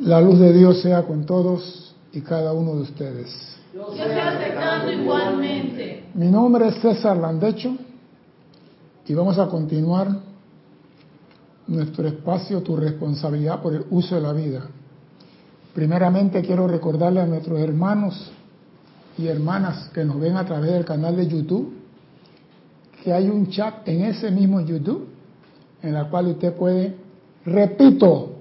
La luz de Dios sea con todos y cada uno de ustedes. Yo estoy igualmente. Mi nombre es César Landecho y vamos a continuar nuestro espacio, tu responsabilidad por el uso de la vida. Primeramente quiero recordarle a nuestros hermanos y hermanas que nos ven a través del canal de YouTube que hay un chat en ese mismo YouTube en la cual usted puede, repito,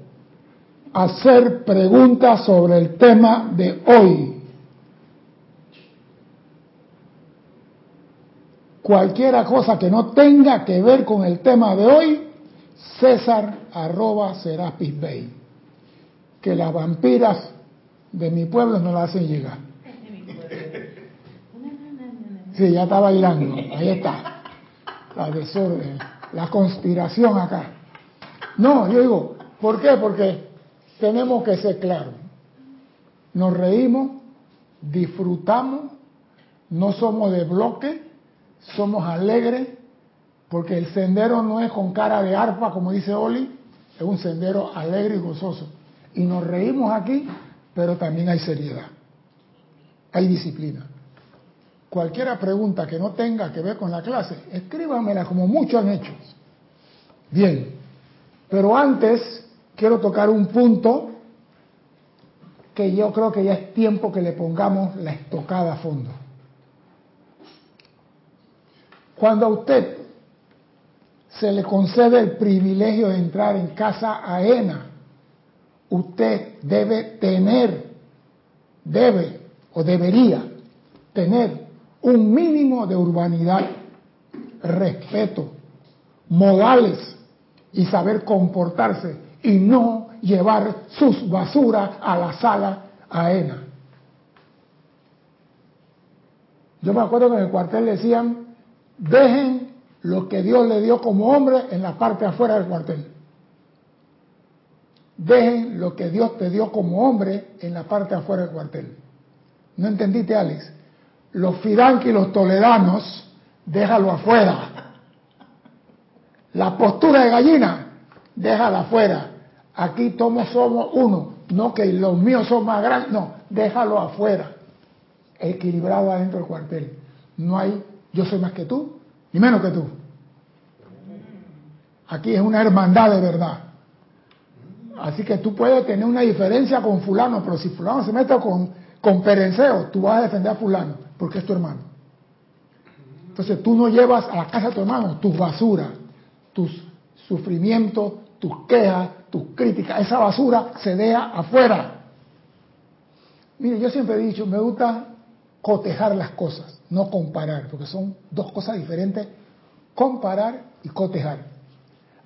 hacer preguntas sobre el tema de hoy. Cualquiera cosa que no tenga que ver con el tema de hoy, César arroba Serapis Bay. Que las vampiras de mi pueblo no la hacen llegar. Sí, ya está bailando. Ahí está. La desorden, la conspiración acá. No, yo digo, ¿por qué? Porque tenemos que ser claros. Nos reímos, disfrutamos, no somos de bloque, somos alegres, porque el sendero no es con cara de arpa, como dice Oli, es un sendero alegre y gozoso. Y nos reímos aquí, pero también hay seriedad, hay disciplina. Cualquiera pregunta que no tenga que ver con la clase, escríbamela como muchos han hecho. Bien, pero antes quiero tocar un punto que yo creo que ya es tiempo que le pongamos la estocada a fondo. Cuando a usted se le concede el privilegio de entrar en casa ajena, usted debe tener, debe o debería tener un mínimo de urbanidad, respeto, modales y saber comportarse y no llevar sus basuras a la sala ajena. Yo me acuerdo que en el cuartel decían, dejen lo que Dios le dio como hombre en la parte afuera del cuartel. Dejen lo que Dios te dio como hombre en la parte afuera del cuartel. ¿No entendiste, Alex? Los fidanqui y los toledanos, déjalo afuera. La postura de gallina, déjala afuera. Aquí todos somos uno, no que los míos son más grandes, no, déjalo afuera. Equilibrado adentro del cuartel. No hay yo soy más que tú, ni menos que tú. Aquí es una hermandad de verdad. Así que tú puedes tener una diferencia con fulano, pero si fulano se mete con, con perenceo, tú vas a defender a fulano, porque es tu hermano. Entonces tú no llevas a la casa de tu hermano tus basuras, tus sufrimientos, tus quejas, tus críticas. Esa basura se deja afuera. Mire, yo siempre he dicho, me gusta cotejar las cosas, no comparar, porque son dos cosas diferentes, comparar y cotejar.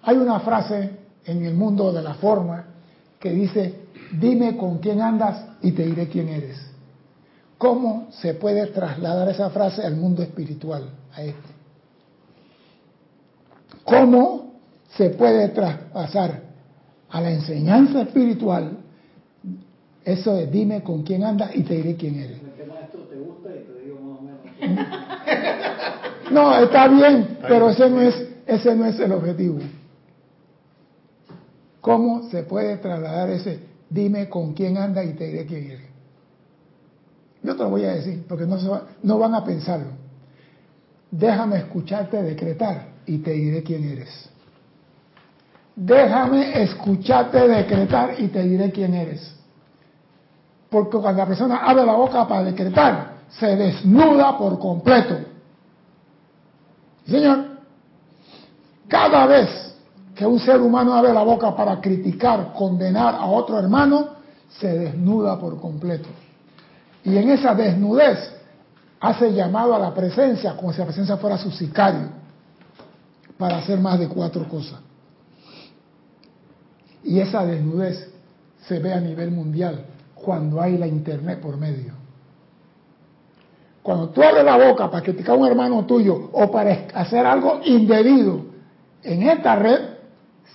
Hay una frase en el mundo de la forma que dice, dime con quién andas y te diré quién eres. ¿Cómo se puede trasladar esa frase al mundo espiritual, a este? ¿Cómo se puede traspasar a la enseñanza espiritual eso de dime con quién andas y te diré quién eres? No, está bien, pero ese no es, ese no es el objetivo. ¿Cómo se puede trasladar ese dime con quién anda y te diré quién eres? Yo te lo voy a decir, porque no, no van a pensarlo. Déjame escucharte decretar y te diré quién eres. Déjame escucharte decretar y te diré quién eres. Porque cuando la persona abre la boca para decretar, se desnuda por completo. Señor, cada vez que un ser humano abre la boca para criticar, condenar a otro hermano, se desnuda por completo. Y en esa desnudez hace llamado a la presencia, como si la presencia fuera su sicario, para hacer más de cuatro cosas. Y esa desnudez se ve a nivel mundial cuando hay la internet por medio. Cuando tú abres la boca para criticar a un hermano tuyo o para hacer algo indebido en esta red,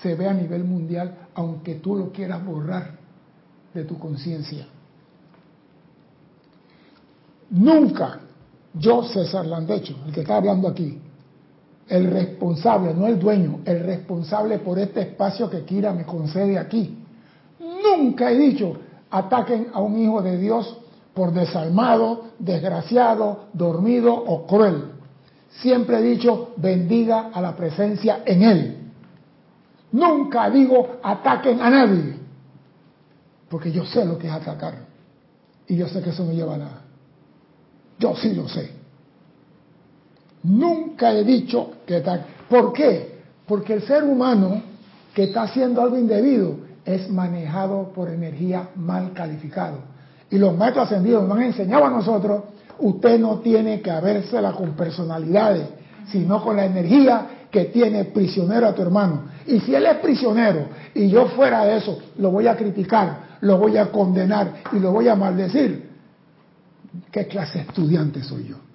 se ve a nivel mundial, aunque tú lo quieras borrar de tu conciencia. Nunca yo, César Landecho, el que está hablando aquí, el responsable, no el dueño, el responsable por este espacio que Kira me concede aquí, Nunca he dicho ataquen a un hijo de Dios por desalmado, desgraciado, dormido o cruel. Siempre he dicho bendiga a la presencia en él. Nunca digo ataquen a nadie, porque yo sé lo que es atacar. Y yo sé que eso no lleva a nada. Yo sí lo sé. Nunca he dicho que ataquen. ¿Por qué? Porque el ser humano que está haciendo algo indebido es manejado por energía mal calificado. Y los maestros ascendidos nos han enseñado a nosotros, usted no tiene que habérsela con personalidades, sino con la energía que tiene prisionero a tu hermano. Y si él es prisionero y yo fuera de eso, lo voy a criticar, lo voy a condenar y lo voy a maldecir. ¿Qué clase de estudiante soy yo?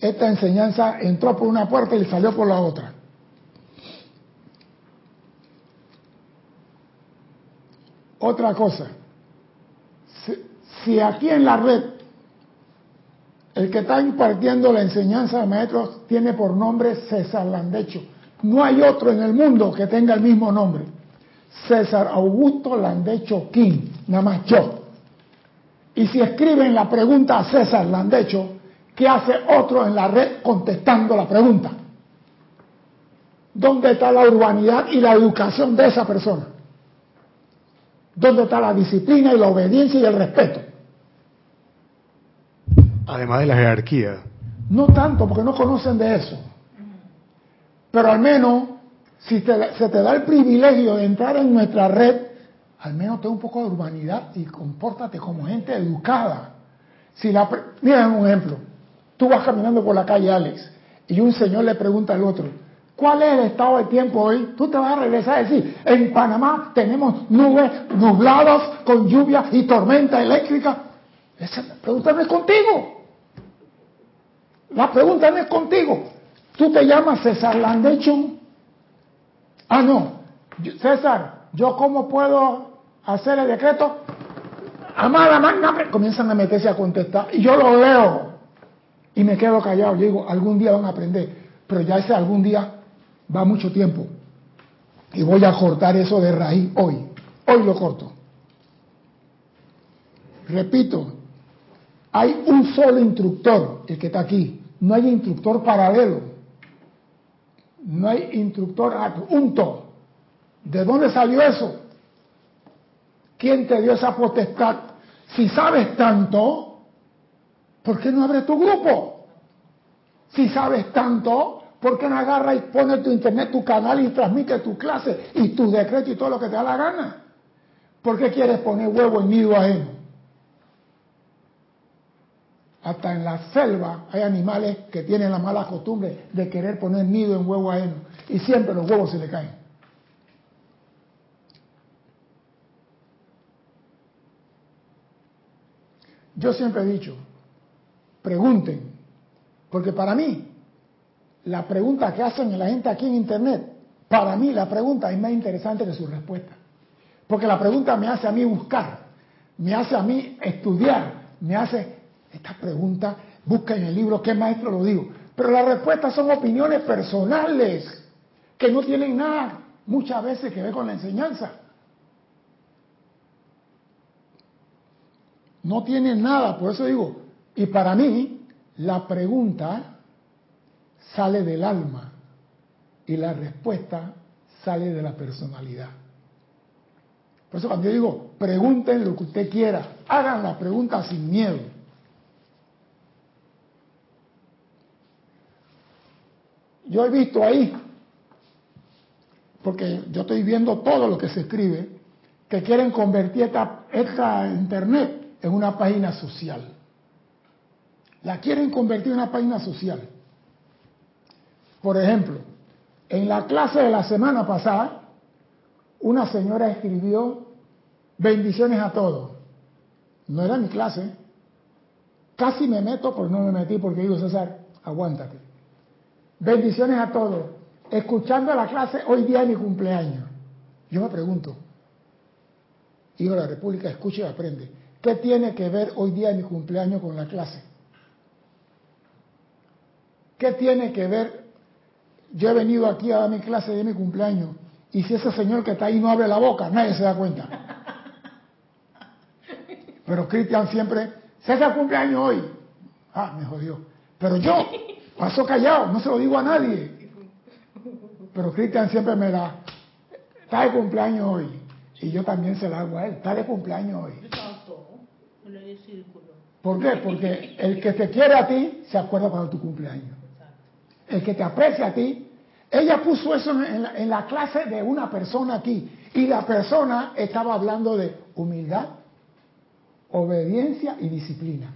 Esta enseñanza entró por una puerta y salió por la otra. Otra cosa, si, aquí en la red el que está impartiendo la enseñanza de maestros tiene por nombre César Landecho, no hay otro en el mundo que tenga el mismo nombre. César Augusto Landecho King, nada más yo. Y si escriben la pregunta a César Landecho, ¿qué hace otro en la red contestando la pregunta? ¿Dónde está la urbanidad y la educación de esa persona? ¿Dónde está la disciplina y la obediencia y el respeto? Además de la jerarquía. No tanto, porque no conocen de eso. Pero al menos, si se te da el privilegio de entrar en nuestra red, al menos ten un poco de urbanidad y compórtate como gente educada. Si la, mira un ejemplo. Tú vas caminando por la calle Alex y un señor le pregunta al otro, ¿Cuál es el estado de tiempo hoy? Tú te vas a regresar a decir, en Panamá tenemos nubes nubladas con lluvia y tormenta eléctrica. Esa pregunta no es contigo. La pregunta no es contigo. Tú te llamas César Landechon. Ah, no. César, ¿yo cómo puedo hacer el decreto? Amada magna, comienzan a meterse a contestar. Y yo lo leo. Y me quedo callado. Yo digo, algún día van a aprender. Pero ya ese algún día va mucho tiempo. Y voy a cortar eso de raíz hoy. Hoy lo corto. Repito, hay un solo instructor, el que está aquí. No hay instructor paralelo. No hay instructor adjunto. ¿De dónde salió eso? ¿Quién te dio esa potestad? Si sabes tanto, ¿por qué no abres tu grupo? Si sabes tanto, ¿Por qué no agarra y pone tu internet, tu canal y transmite tu clase y tu decreto y todo lo que te da la gana? ¿Por qué quieres poner huevo en nido ajeno? Hasta en la selva hay animales que tienen la mala costumbre de querer poner nido en huevo ajeno y siempre los huevos se le caen. Yo siempre he dicho, pregunten, porque para mí la pregunta que hacen la gente aquí en Internet, para mí la pregunta es más interesante que su respuesta. Porque la pregunta me hace a mí buscar, me hace a mí estudiar, me hace, esta pregunta, busca en el libro qué maestro lo digo. Pero las respuestas son opiniones personales, que no tienen nada muchas veces que ver con la enseñanza. No tienen nada, por eso digo, y para mí la pregunta sale del alma y la respuesta sale de la personalidad. Por eso cuando yo digo, pregunten lo que usted quiera, hagan la pregunta sin miedo. Yo he visto ahí, porque yo estoy viendo todo lo que se escribe, que quieren convertir esta, esta internet en una página social. La quieren convertir en una página social. Por ejemplo, en la clase de la semana pasada, una señora escribió bendiciones a todos. No era mi clase. Casi me meto, pero no me metí porque digo, César, aguántate. Bendiciones a todos. Escuchando la clase, hoy día es mi cumpleaños. Yo me pregunto, hijo de la República, escucha y aprende. ¿Qué tiene que ver hoy día mi cumpleaños con la clase? ¿Qué tiene que ver yo he venido aquí a dar mi clase de mi cumpleaños Y si ese señor que está ahí no abre la boca, nadie se da cuenta. Pero Cristian siempre, César cumpleaños hoy. Ah, me jodió. Pero yo paso callado, no se lo digo a nadie. Pero Cristian siempre me da, está de cumpleaños hoy. Y yo también se la hago a él, está de cumpleaños hoy. ¿Por qué? Porque el que te quiere a ti se acuerda cuando tu cumpleaños. El que te aprecia a ti. Ella puso eso en la, clase de una persona aquí. Y la persona estaba hablando de humildad, obediencia y disciplina.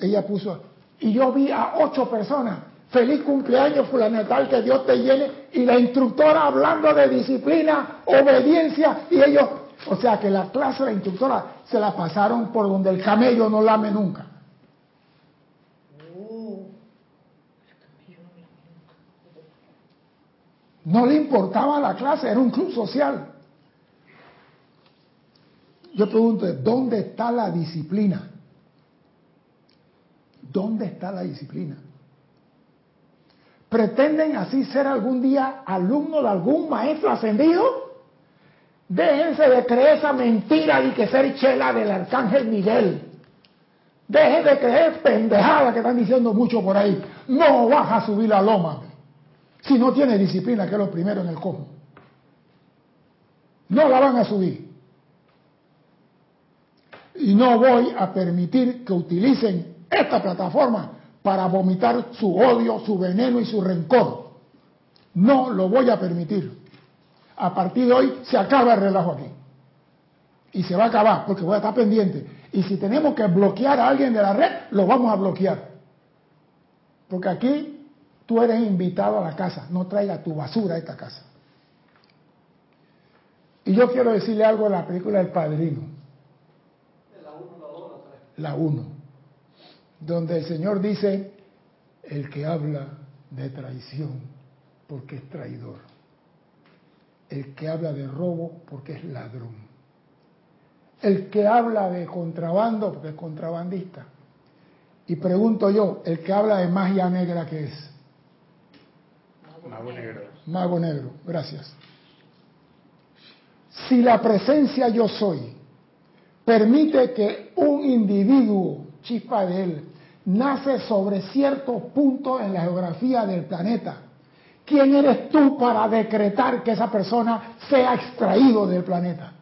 Ella puso, y yo vi a ocho personas, feliz cumpleaños fulanetal, que Dios te llene, y la instructora hablando de disciplina, obediencia, y ellos, o sea que la clase de la instructora se la pasaron por donde el camello no lame nunca. No le importaba la clase, era un club social. Yo pregunto, ¿dónde está la disciplina? ¿Dónde está la disciplina? ¿Pretenden así ser algún día alumno de algún maestro ascendido? Déjense de creer esa mentira y que ser chela del arcángel Miguel. Dejen de creer pendejada que están diciendo mucho por ahí. No vas a subir la loma si no tiene disciplina, que es lo primero en el cosmos. No la van a subir. Y no voy a permitir que utilicen esta plataforma para vomitar su odio, su veneno y su rencor. No lo voy a permitir. A partir de hoy se acaba el relajo aquí. Y se va a acabar porque voy a estar pendiente. Y si tenemos que bloquear a alguien de la red, lo vamos a bloquear. Porque aquí tú eres invitado a la casa, no traiga tu basura a esta casa. Y yo quiero decirle algo de la película El Padrino. La 1 donde el Señor dice, el que habla de traición, porque es traidor. El que habla de robo, porque es ladrón. El que habla de contrabando, porque es contrabandista. Y pregunto yo, el que habla de magia negra, ¿qué es? Mago negro. Mago negro, gracias. Si la presencia yo soy permite que un individuo, chispa de él, nace sobre cierto punto en la geografía del planeta. ¿Quién eres tú para decretar que esa persona sea extraído del planeta?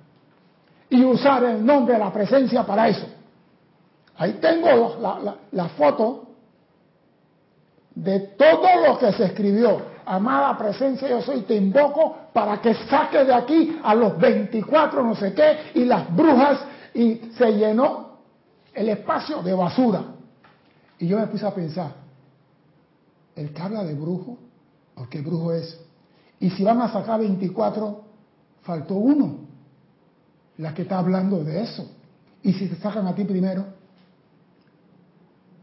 Y usar el nombre de la presencia para eso. Ahí tengo la, la foto de todo lo que se escribió. Amada presencia, yo soy, te invoco para que saque de aquí a los 24 no sé qué y las brujas y se llenó el espacio de basura. Y yo me puse a pensar, el que habla de brujo, ¿por qué brujo es? Y si van a sacar 24, faltó uno, la que está hablando de eso. Y si te sacan a ti primero,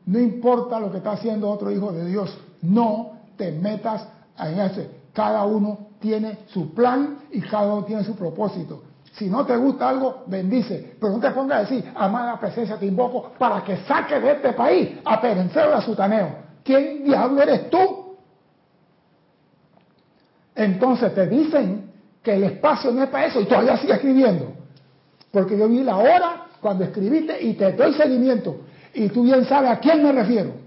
no importa lo que está haciendo otro hijo de Dios, no te metas ese. Cada uno tiene su plan y cada uno tiene su propósito. Si no te gusta algo, bendice. Pero no te pongas a decir, amada presencia, te invoco para que saque de este país a Perencero a Sutaneo. ¿Quién diablo eres tú? Entonces te dicen que el espacio no es para eso y todavía sigue escribiendo. Porque yo vi la hora cuando escribiste y te doy seguimiento. Y tú bien sabes a quién me refiero.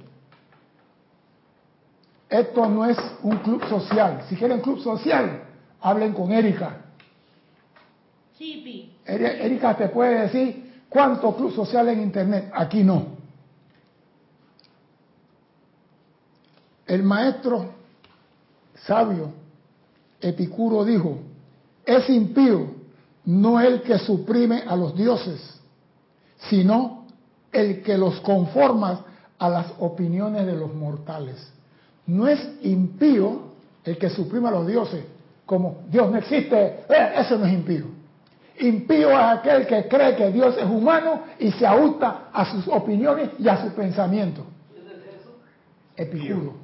Esto no es un club social. Si quieren club social, hablen con Erika Erika te puede decir cuánto club social en Internet. Aquí no. El maestro sabio Epicuro dijo, es impío no el que suprime a los dioses, sino el que los conforma a las opiniones de los mortales. No es impío el que suprime a los dioses, como Dios no existe, eh, eso no es impío. Impío es aquel que cree que Dios es humano y se ajusta a sus opiniones y a sus pensamientos. Epicuro.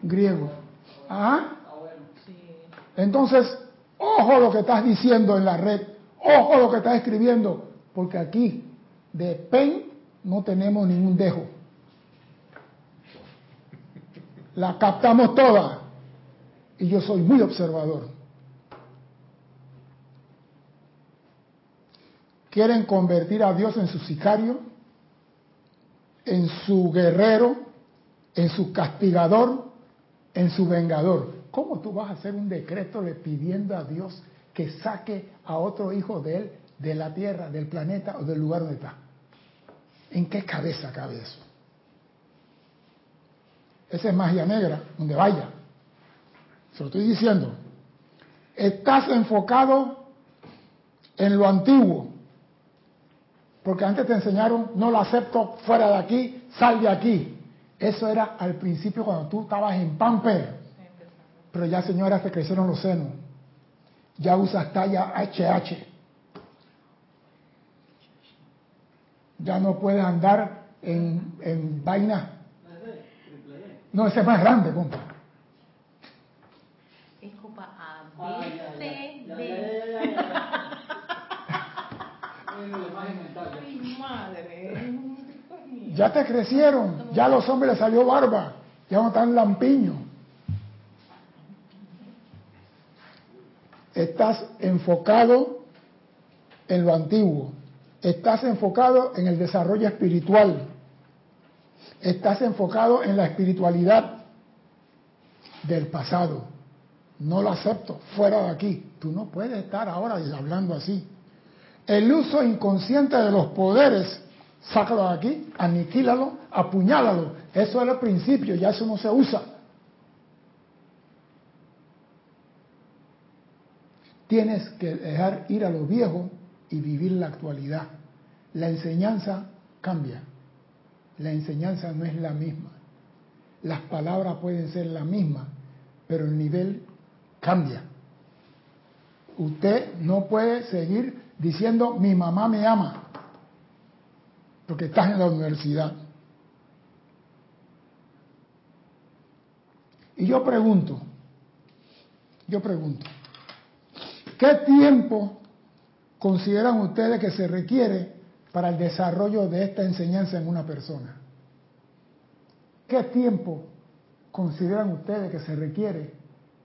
Griego. ¿Ah? Entonces, ojo lo que estás diciendo en la red, ojo lo que estás escribiendo, porque aquí de pen no tenemos ningún dejo. La captamos toda y yo soy muy observador. Quieren convertir a Dios en su sicario, en su guerrero, en su castigador, en su vengador. ¿Cómo tú vas a hacer un decreto le pidiendo a Dios que saque a otro hijo de él de la tierra, del planeta o del lugar donde está? ¿En qué cabeza cabe eso? Esa es magia negra, donde vaya. Se lo estoy diciendo. Estás enfocado en lo antiguo. Porque antes te enseñaron, no lo acepto, fuera de aquí, sal de aquí. Eso era al principio cuando tú estabas en Pamper. Pero ya, señora, te crecieron los senos. Ya usas talla HH. Ya no puedes andar en, en vaina. No, ese es más grande, compa. Es copa A, B, C, D. Madre. Ya te crecieron, ya a los hombres les salió barba, ya no están lampiños. Estás enfocado en lo antiguo, estás enfocado en el desarrollo espiritual, estás enfocado en la espiritualidad del pasado. No lo acepto, fuera de aquí. Tú no puedes estar ahora hablando así. El uso inconsciente de los poderes, sácalo de aquí, aniquílalo, apuñálalo. Eso era el principio, ya eso no se usa. Tienes que dejar ir a lo viejo y vivir la actualidad. La enseñanza cambia. La enseñanza no es la misma. Las palabras pueden ser las mismas, pero el nivel cambia. Usted no puede seguir diciendo mi mamá me ama, porque estás en la universidad. Y yo pregunto, yo pregunto, ¿qué tiempo consideran ustedes que se requiere para el desarrollo de esta enseñanza en una persona? ¿Qué tiempo consideran ustedes que se requiere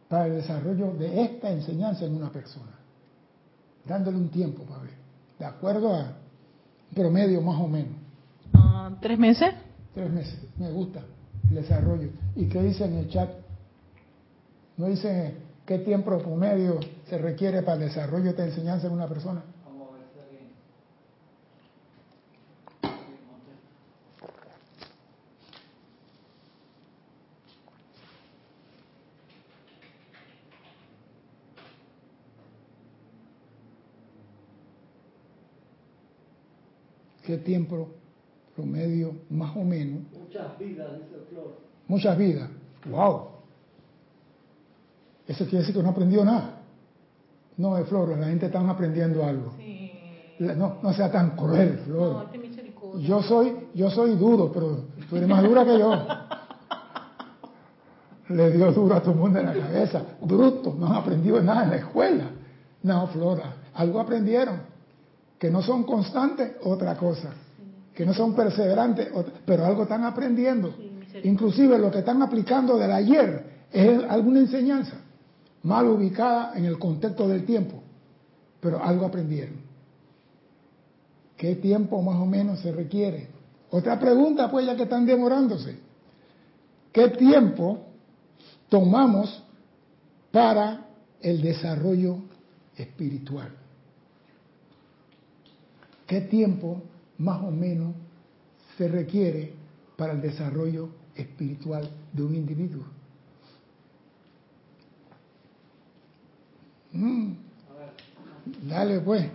para el desarrollo de esta enseñanza en una persona? Dándole un tiempo para ver, de acuerdo a promedio más o menos. Ah, ¿Tres meses? Tres meses, me gusta el desarrollo. ¿Y qué dice en el chat? ¿No dice qué tiempo promedio se requiere para el desarrollo de esta enseñanza en una persona? ¿Qué tiempo promedio más o menos? Muchas vidas, dice Flor. Muchas vidas. ¡Wow! Eso quiere decir que no aprendió nada. No, es Flor, la gente está aprendiendo algo. Sí. La- No, no sea tan cruel, Flor. Yo soy, yo soy duro, pero tú eres más dura que yo. Le dio duro a todo el mundo en la cabeza. Bruto, no han aprendido nada en la escuela. No, Flora, algo aprendieron. Que no son constantes, otra cosa. Que no son perseverantes, otra- pero algo están aprendiendo. Inclusive lo que están aplicando del ayer es alguna enseñanza, mal ubicada en el contexto del tiempo, pero algo aprendieron. ¿Qué tiempo más o menos se requiere? Otra pregunta, pues, ya que están demorándose. ¿Qué tiempo tomamos para el desarrollo espiritual? ¿Qué tiempo más o menos se requiere para el desarrollo espiritual de un individuo? Mm. Dale, pues,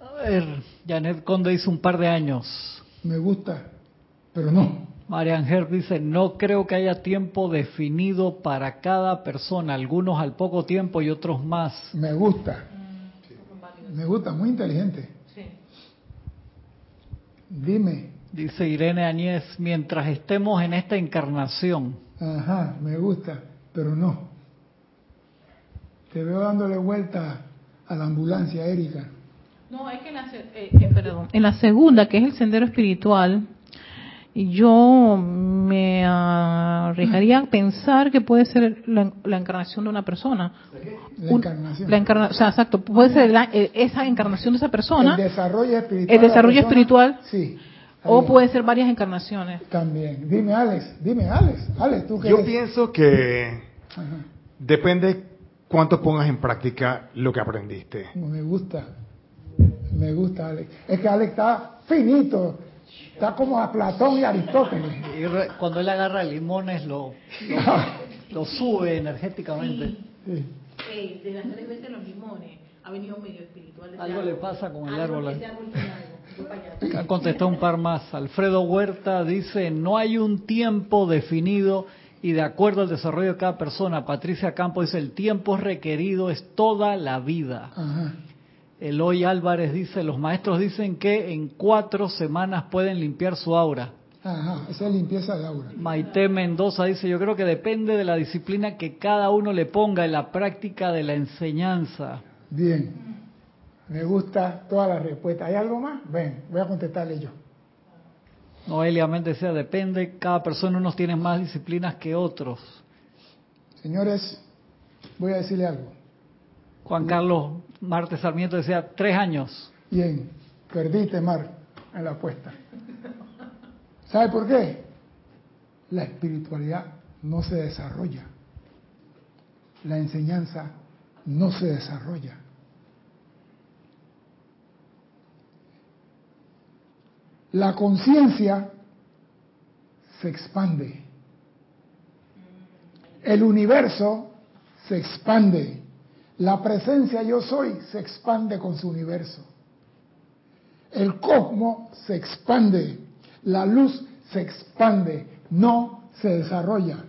A ver, Janet Conde dice un par de años. me gusta, pero no. Marian Herb dice, no creo que haya tiempo definido para cada persona, algunos al poco tiempo y otros más. Me gusta, me gusta, muy inteligente. Dime, Dice Irene Añez, mientras estemos en esta encarnación, ajá, me gusta, pero no. Te veo dándole vuelta a la ambulancia, Erika. No, es que en la, eh, eh, perdón, en la segunda, que es el sendero espiritual, yo me arriesgaría a pensar que puede ser la, la encarnación de una persona. La Un- encarnación. la encarna- o sea, exacto, puede ser la- eh, esa encarnación de esa persona El desarrollo espiritual. El desarrollo persona, espiritual. Sí. o puede ser varias encarnaciones. También. Dime, Alex. Dime, Alex. Alex, tú que Yo eres- pienso que Ajá. depende cuánto pongas en práctica lo que aprendiste. Me gusta. Me gusta, Alex. Es que Alex está finito. Está como a Platón y Aristóteles. Y re- cuando él agarra limones lo, lo, lo sube energéticamente. Sí. Eh, de las tres veces los limones ha venido medio espiritual. Algo le pasa con el árbol. árbol allá. Han contestado un par más. Alfredo Huerta dice, no hay un tiempo definido y de acuerdo al desarrollo de cada persona. Patricia Campos dice, el tiempo requerido es toda la vida. Ajá. Eloy Álvarez dice, los maestros dicen que en cuatro semanas pueden limpiar su aura. Ajá. Esa es limpieza de aura. Maite Mendoza dice, yo creo que depende de la disciplina que cada uno le ponga en la práctica de la enseñanza. Bien. Me gusta toda la respuesta. ¿Hay algo más? Ven, voy a contestarle yo. Noelia Méndez decía, depende, cada persona unos tiene más disciplinas que otros. Señores, voy a decirle algo. Juan Carlos Marte Sarmiento decía, tres años. Bien, perdiste, Mar, en la apuesta. ¿Sabe por qué? La espiritualidad no se desarrolla. La enseñanza no se desarrolla. La conciencia se expande. El universo se expande. La presencia yo soy se expande con su universo. El cosmos se expande. La luz se expande. No se desarrolla.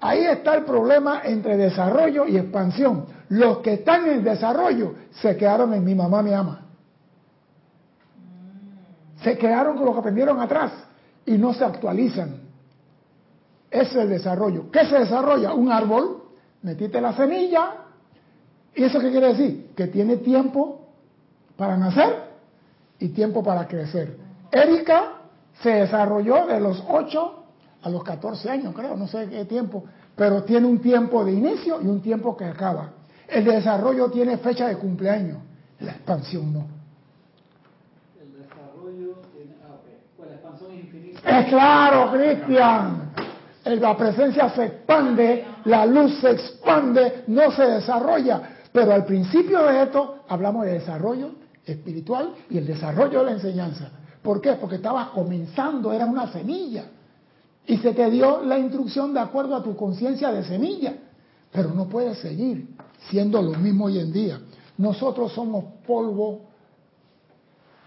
Ahí está el problema entre desarrollo y expansión. Los que están en desarrollo se quedaron en mi mamá me ama. Se quedaron con lo que aprendieron atrás y no se actualizan. Ese es el desarrollo. ¿Qué se desarrolla? Un árbol, metiste la semilla, ¿y eso qué quiere decir? Que tiene tiempo para nacer y tiempo para crecer. Erika se desarrolló de los 8 a los 14 años, creo, no sé qué tiempo, pero tiene un tiempo de inicio y un tiempo que acaba. El desarrollo tiene fecha de cumpleaños, la expansión no. El desarrollo tiene... Ah, Pues la expansión es infinita. Es claro, Cristian. La presencia se expande, la luz se expande, no se desarrolla. Pero al principio de esto hablamos de desarrollo espiritual y el desarrollo de la enseñanza. ¿Por qué? Porque estabas comenzando, eras una semilla. Y se te dio la instrucción de acuerdo a tu conciencia de semilla. Pero no puedes seguir siendo lo mismo hoy en día. Nosotros somos polvo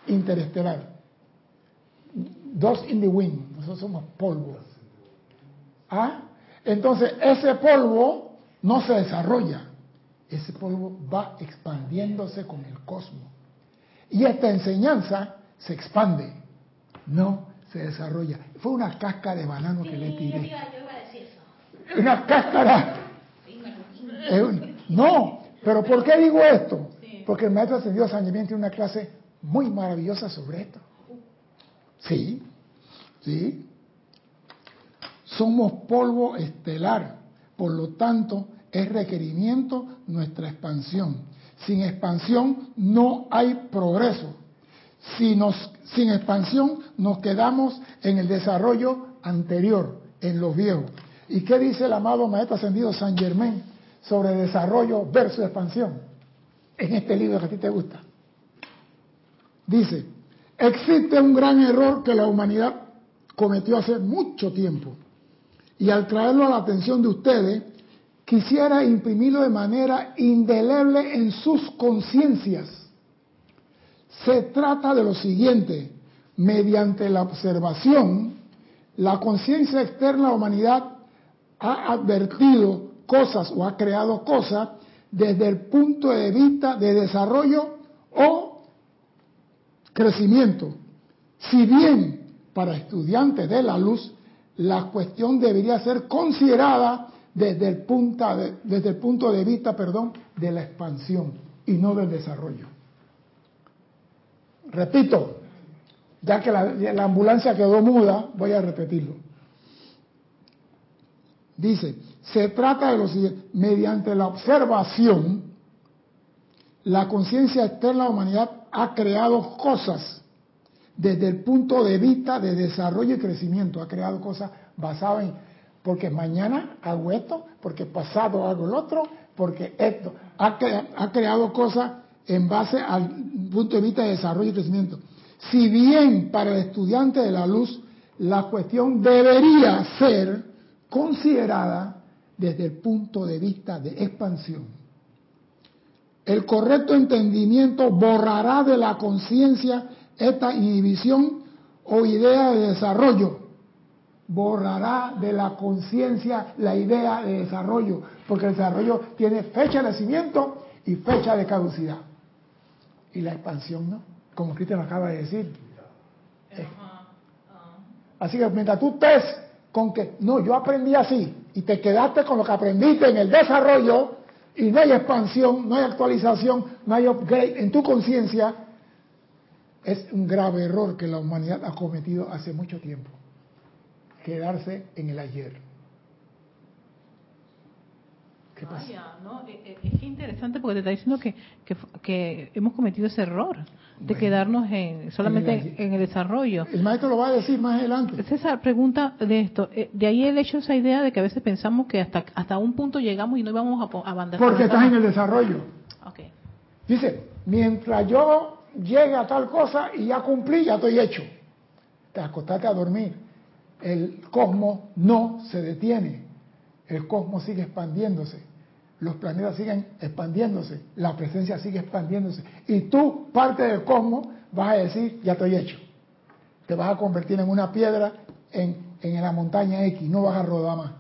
interestelar. Dos in the wind. Nosotros somos polvo. ¿Ah? Entonces, ese polvo no se desarrolla. Ese polvo va expandiéndose con el cosmos. Y esta enseñanza se expande, no se desarrolla. Fue una cáscara de banano que le tiré. Una cáscara. Es un- No, pero ¿por qué digo esto? Porque el maestro ascendido San Germán tiene una clase muy maravillosa sobre esto. Sí, sí. Somos polvo estelar, por lo tanto es requerimiento nuestra expansión. Sin expansión no hay progreso. Sin expansión nos quedamos en el desarrollo anterior, en los viejos. ¿Y qué dice el amado Maestro Ascendido San Germán sobre desarrollo versus expansión? En este libro que a ti te gusta. Dice, existe un gran error que la humanidad cometió hace mucho tiempo. Y al traerlo a la atención de ustedes, quisiera imprimirlo de manera indeleble en sus conciencias. Se trata de lo siguiente, mediante la observación, la conciencia externa de la humanidad ha advertido cosas o ha creado cosas desde el punto de vista de desarrollo o crecimiento. Si bien para estudiantes de la luz la cuestión debería ser considerada desde el punto de, desde el punto de vista, perdón, de la expansión y no del desarrollo. Repito, Ya que la, la ambulancia quedó muda, voy a repetirlo. Dice, se trata de lo siguiente, mediante la observación, la conciencia externa de la humanidad ha creado cosas desde el punto de vista de desarrollo y crecimiento, ha creado cosas basadas en, porque mañana hago esto, porque pasado hago el otro, porque esto, ha, creado cosas en base al punto de vista de desarrollo y crecimiento. Si bien para el estudiante de la luz la cuestión debería ser considerada desde el punto de vista de expansión. El correcto entendimiento borrará de la conciencia esta inhibición o idea de desarrollo. Borrará de la conciencia la idea de desarrollo, porque el desarrollo tiene fecha de nacimiento y fecha de caducidad. Y la expansión no, como Cristian acaba de decir. Así que mientras tú estés con que, no, yo aprendí así, y te quedaste con lo que aprendiste en el desarrollo, y no hay expansión, no hay actualización, no hay upgrade en tu conciencia, es un grave error que la humanidad ha cometido hace mucho tiempo. Quedarse en el ayer. ¿Qué pasa? Vaya, no, eh, eh, es interesante porque te está diciendo que, que, que hemos cometido ese error de Bueno. quedarnos en, solamente En el- en el desarrollo. El maestro lo va a decir más adelante. César, pregunta de esto. eh, De ahí el hecho, esa idea de que a veces pensamos que hasta, hasta un punto llegamos y no íbamos a, abandonar. Porque estás en el desarrollo. Ok. Dice, mientras yo llegue a tal cosa y ya cumplí, ya estoy hecho. Te acostaste a dormir. El cosmos no se detiene. El cosmos sigue expandiéndose. Los planetas siguen expandiéndose. La presencia sigue expandiéndose. Y tú, parte del cosmos, vas a decir, ya estoy hecho. Te vas a convertir en una piedra en, en la montaña X. No vas a rodar más.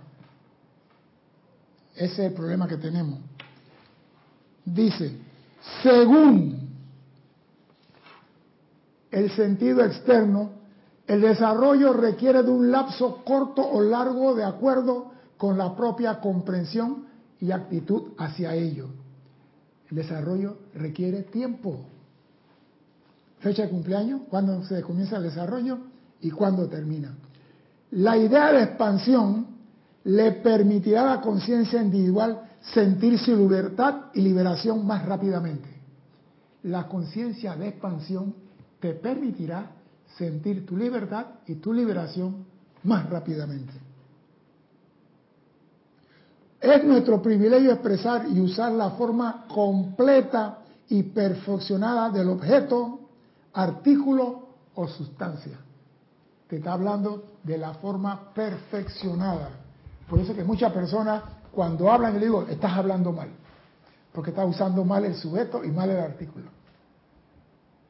Ese es el problema que tenemos. Dice, según el sentido externo, el desarrollo requiere de un lapso corto o largo de acuerdo con la propia comprensión y actitud hacia ello. El desarrollo requiere tiempo. Fecha de cumpleaños, cuándo se comienza el desarrollo y cuándo termina. La idea de expansión le permitirá a la conciencia individual sentir su libertad y liberación más rápidamente. La conciencia de expansión te permitirá sentir tu libertad y tu liberación más rápidamente. Es nuestro privilegio expresar y usar la forma completa y perfeccionada del objeto, artículo o sustancia. Te está hablando de la forma perfeccionada. Por eso que muchas personas cuando hablan yo le digo, estás hablando mal, porque estás usando mal el sujeto y mal el artículo.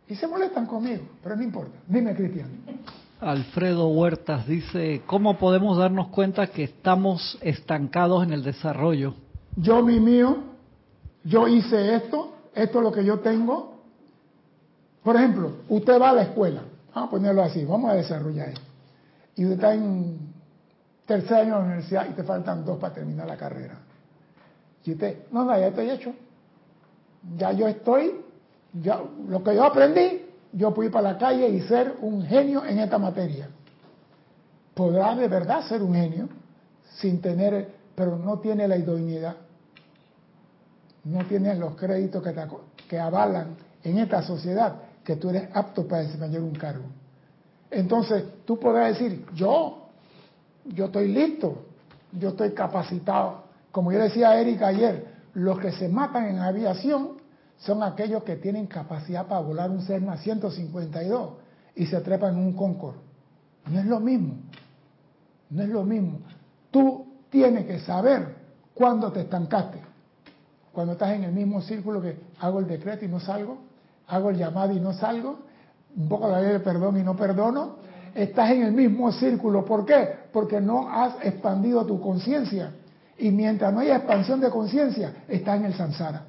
Y se molestan conmigo, pero no importa. Dime, Cristian. Alfredo Huertas dice, ¿cómo podemos darnos cuenta que estamos estancados en el desarrollo? Yo mi mío, yo hice esto, esto es lo que yo tengo. Por ejemplo, usted va a la escuela, vamos a ponerlo así, vamos a desarrollar esto. Y usted está en tercer año de la universidad y te faltan dos para terminar la carrera. Y usted, no, no, ya estoy hecho. Ya yo estoy, lo que yo aprendí, yo pude ir para la calle y ser un genio en esta materia. Podrá de verdad ser un genio sin tener, pero no tiene la idoneidad, no tiene los créditos que, te, que avalan en esta sociedad que tú eres apto para desempeñar un cargo. Entonces, tú podrás decir, yo, yo estoy listo, yo estoy capacitado. Como yo decía a Erika ayer, los que se matan en aviación son aquellos que tienen capacidad para volar un Cessna 152 y se trepan en un Concorde. No es lo mismo, no es lo mismo. Tú tienes que saber cuándo te estancaste. Cuando estás en el mismo círculo que hago el decreto y no salgo, hago el llamado y no salgo, un poco la ley de perdón y no perdono, estás en el mismo círculo. ¿Por qué? Porque no has expandido tu conciencia. Y mientras no haya expansión de conciencia, estás en el samsara.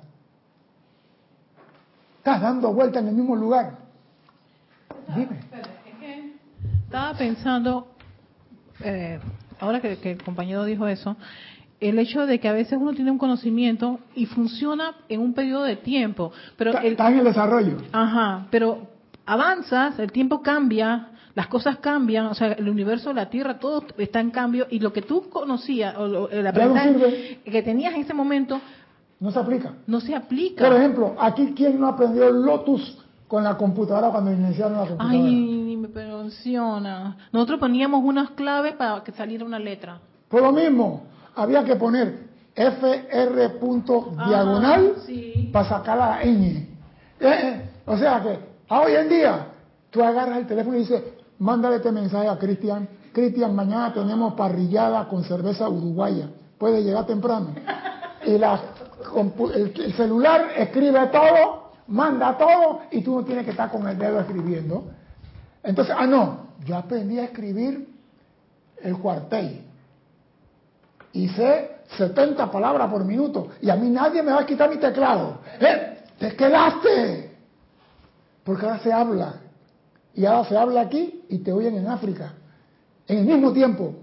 Estás dando vuelta en el mismo lugar. Dime. Estaba pensando, eh, ahora que, que el compañero dijo eso, el hecho de que a veces uno tiene un conocimiento y funciona en un periodo de tiempo, pero Está- el, Estás en el desarrollo. Ajá, pero avanzas, el tiempo cambia, las cosas cambian, o sea, el universo, la Tierra, todo está en cambio y lo que tú conocías, o lo- el aprendizaje que tenías en ese momento, No se aplica. no se aplica. Por ejemplo, aquí, ¿quién no aprendió Lotus con la computadora cuando iniciaron la computadora? Ay, me menciona. Nosotros poníamos unas claves para que saliera una letra. Por lo mismo, había que poner FR punto Ah, diagonal sí. para sacar la ñ. Eh, eh, o sea que, hoy en día, tú agarras el teléfono y dices, mándale este mensaje a Cristian. Cristian, mañana tenemos parrillada con cerveza uruguaya. Puede llegar temprano. Y la, el, el celular escribe todo, manda todo, y tú no tienes que estar con el dedo escribiendo. Entonces, ah, no, yo aprendí a escribir el cuartel y sé 70 palabras por minuto y a mí nadie me va a quitar mi teclado. ¡Eh! ¡Te quedaste! Porque ahora se habla. Y ahora se habla aquí y te oyen en África. En el mismo tiempo.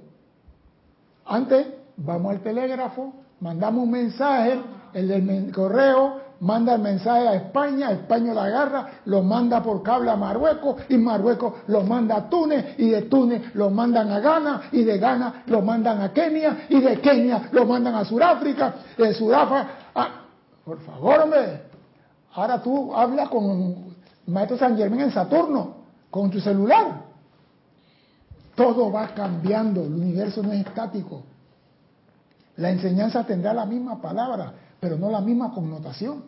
Antes vamos al telégrafo, mandamos un mensaje, el del correo manda el mensaje a España, España lo agarra, lo manda por cable a Marruecos y Marruecos lo manda a Túnez y de Túnez lo mandan a Ghana y de Ghana lo mandan a Kenia y de Kenia lo mandan a Sudáfrica, de Sudáfrica a... Por favor, hombre, ahora tú hablas con Maestro San Germán en Saturno, con tu celular. Todo va cambiando, el universo no es estático. La enseñanza tendrá la misma palabra, pero no la misma connotación.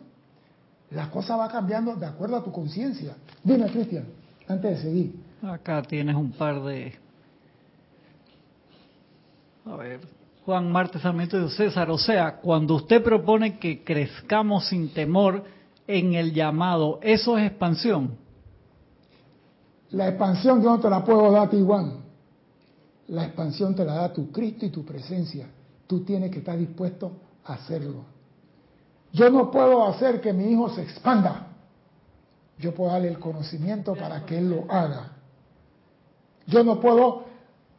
La cosa va cambiando de acuerdo a tu conciencia. Dime, Cristian, antes de seguir. Acá tienes un par de... A ver, Juan Martes Sarmiento de César, o sea, cuando usted propone que crezcamos sin temor en el llamado, ¿eso es expansión? La expansión yo no te la puedo dar a ti, Juan. La expansión te la da tu Cristo y tu presencia. Tú tienes que estar dispuesto a hacerlo. Yo no puedo hacer que mi hijo se expanda. Yo puedo darle el conocimiento para que él lo haga. Yo no puedo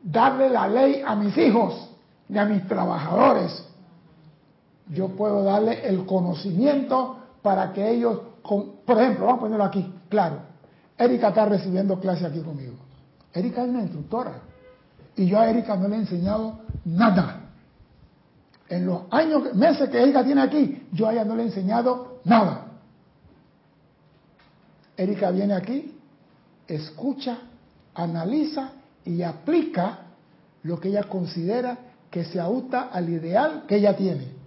darle la ley a mis hijos ni a mis trabajadores. Yo puedo darle el conocimiento para que ellos, por ejemplo, vamos a ponerlo aquí, claro. Erika está recibiendo clase aquí conmigo. Erika es una instructora. Y yo a Erika no le he enseñado nada. En los años, meses que Erika tiene aquí, yo a ella no le he enseñado nada. Erika viene aquí, escucha, analiza y aplica lo que ella considera que se ajusta al ideal que ella tiene.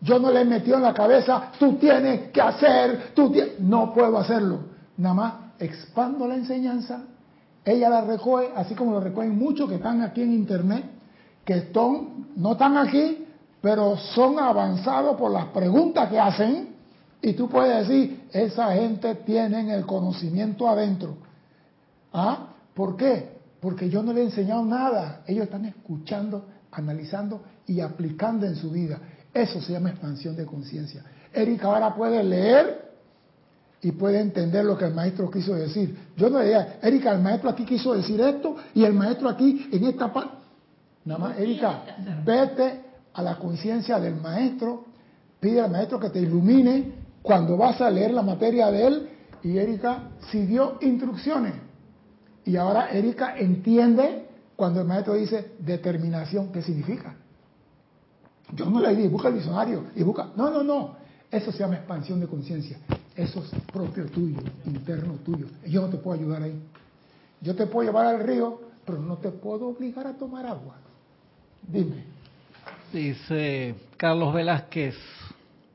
Yo no le he metido en la cabeza, tú tienes que hacer, tú tienes... No puedo hacerlo. Nada más expando la enseñanza, ella la recoge, así como lo recogen muchos que están aquí en internet, que son, no están aquí, pero son avanzados por las preguntas que hacen, y tú puedes decir, esa gente tiene el conocimiento adentro. ¿Ah? ¿Por qué? Porque yo no le he enseñado nada. Ellos están escuchando, analizando y aplicando en su vida. Eso se llama expansión de conciencia. Erika ahora puede leer y puede entender lo que el maestro quiso decir. Yo no le diría, Erika, el maestro aquí quiso decir esto y el maestro aquí en esta parte. Nada más, Erika, vete a la conciencia del maestro, pide al maestro que te ilumine cuando vas a leer la materia de él y Erika siguió instrucciones. Y ahora Erika entiende cuando el maestro dice determinación, ¿qué significa? Yo no le dije, busca el diccionario y busca. No, no, no. Eso se llama expansión de conciencia. Eso es propio tuyo, interno tuyo. Yo no te puedo ayudar ahí. Yo te puedo llevar al río, pero no te puedo obligar a tomar agua. Dime. Dice Carlos Velázquez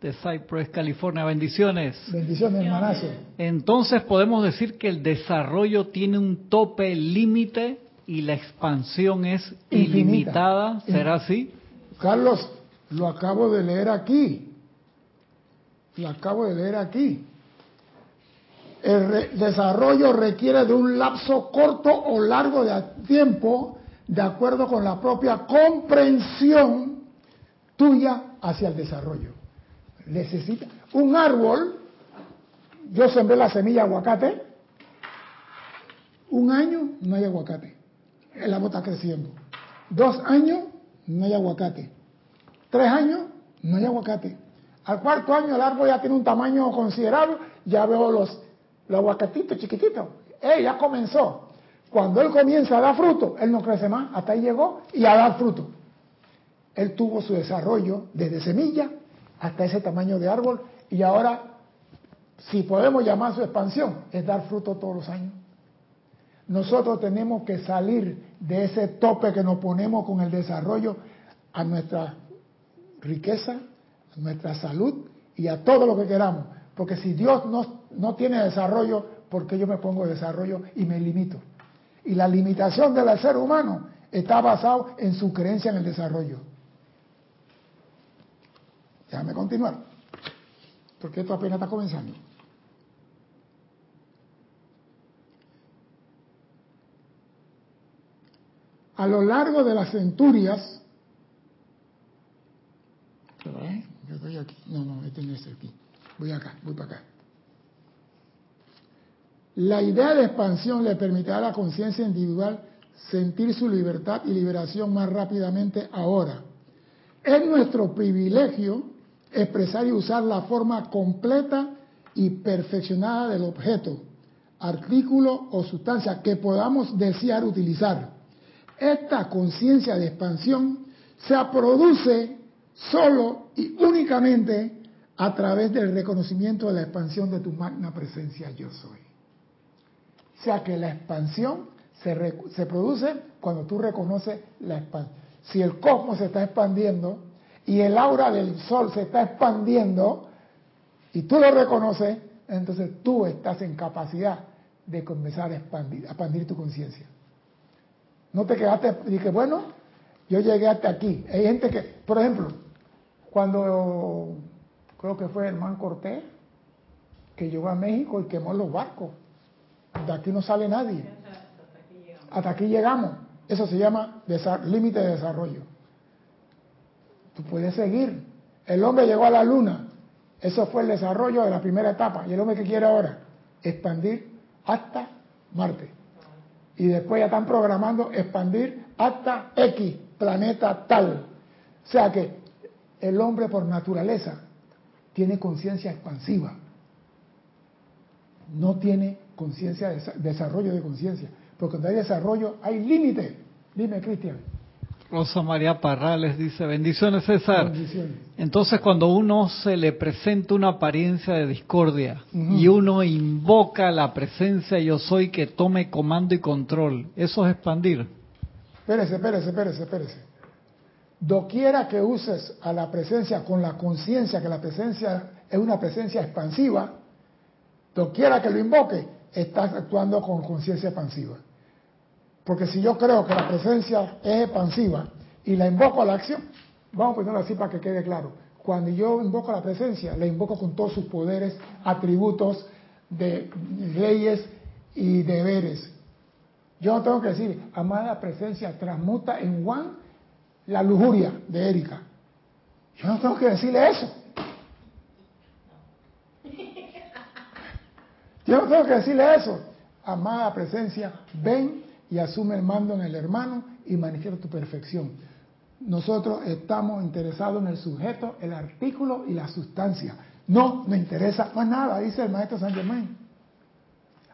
de Cypress, California. Bendiciones. Bendiciones, hermanazo. Entonces podemos decir que el desarrollo tiene un tope límite y la expansión es Infinita. ilimitada. ¿Será así? Carlos, lo acabo de leer aquí. Lo acabo de leer aquí. El re- desarrollo requiere de un lapso corto o largo de tiempo de acuerdo con la propia comprensión tuya hacia el desarrollo. Necesita un árbol. Yo sembré la semilla aguacate. Un año no hay aguacate. El árbol está creciendo. Dos años no hay aguacate. Tres años no hay aguacate. Al cuarto año el árbol ya tiene un tamaño considerable. Ya veo los los aguacatitos chiquititos. ¡Ey, ya comenzó! Cuando él comienza a dar fruto, él no crece más, hasta ahí llegó y a dar fruto. Él tuvo su desarrollo desde semilla hasta ese tamaño de árbol y ahora, si podemos llamar su expansión, es dar fruto todos los años. Nosotros tenemos que salir de ese tope que nos ponemos con el desarrollo a nuestra riqueza, a nuestra salud y a todo lo que queramos. Porque si Dios no, no tiene desarrollo, ¿por qué yo me pongo desarrollo y me limito? Y la limitación del ser humano está basado en su creencia en el desarrollo. Déjame continuar, porque esto apenas está comenzando. A lo largo de las centurias, ¿eh? yo estoy aquí, no, no, este no es aquí, voy acá, voy para acá. La idea de expansión le permitirá a la conciencia individual sentir su libertad y liberación más rápidamente ahora. Es nuestro privilegio expresar y usar la forma completa y perfeccionada del objeto, artículo o sustancia que podamos desear utilizar. Esta conciencia de expansión se produce solo y únicamente a través del reconocimiento de la expansión de tu magna presencia yo soy. O sea que la expansión se, produce cuando tú reconoces la expansión. Si el cosmos se está expandiendo y el aura del sol se está expandiendo y tú lo reconoces, entonces tú estás en capacidad de comenzar a expandir, a expandir tu conciencia. No te quedaste, dije, bueno, yo llegué hasta aquí. Hay gente que, por ejemplo, cuando creo que fue Hermán Cortés, que llegó a México y quemó los barcos. De aquí no sale nadie. Hasta aquí llegamos. Eso se llama límite de desarrollo. Tú puedes seguir. El hombre llegó a la luna. Eso fue el desarrollo de la primera etapa. ¿Y el hombre que quiere ahora? Expandir hasta Marte. Y después ya están programando expandir hasta X, planeta tal. O sea que el hombre por naturaleza tiene conciencia expansiva. No tiene conciencia, de desarrollo de conciencia. Porque cuando hay desarrollo hay límite. Dime, Cristian. Rosa María Parrales dice, bendiciones César. Bendiciones. Entonces cuando uno se le presenta una apariencia de discordia y uno invoca la presencia yo soy que tome comando y control, ¿eso es expandir? Espérese, espérese, espérese, espérese. Doquiera que uses a la presencia con la conciencia que la presencia es una presencia expansiva, doquiera que lo invoque, estás actuando con conciencia expansiva. Porque si yo creo que la presencia es expansiva y la invoco a la acción, vamos a ponerlo así para que quede claro. Cuando yo invoco a la presencia, la invoco con todos sus poderes, atributos, leyes y deberes. Yo no tengo que decir, amada presencia, transmuta en Juan la lujuria de Erika. Yo no tengo que decirle eso. Yo no tengo que decirle eso. Amada presencia, ven y asume el mando en el hermano y manifiesta tu perfección. Nosotros estamos interesados en el sujeto, el artículo y la sustancia. No me interesa más nada, dice el maestro San Germain.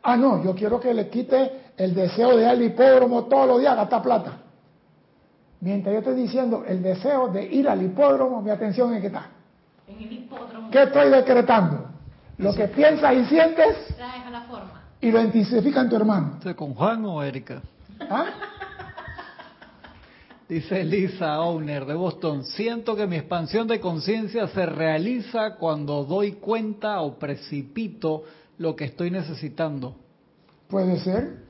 Ah, no, yo quiero que le quite el deseo de ir al hipódromo todos los días a gastar plata. Mientras yo estoy diciendo el deseo de ir al hipódromo, mi atención es que está. En el hipódromo. ¿Qué estoy decretando? Lo que piensas y sientes Traes a la forma. Y lo intensifica en tu hermano. ¿Estoy con Juan o Erika? ¿Ah? Dice Lisa Owner de Boston, siento que mi expansión de conciencia se realiza cuando doy cuenta o precipito lo que estoy necesitando. Puede ser,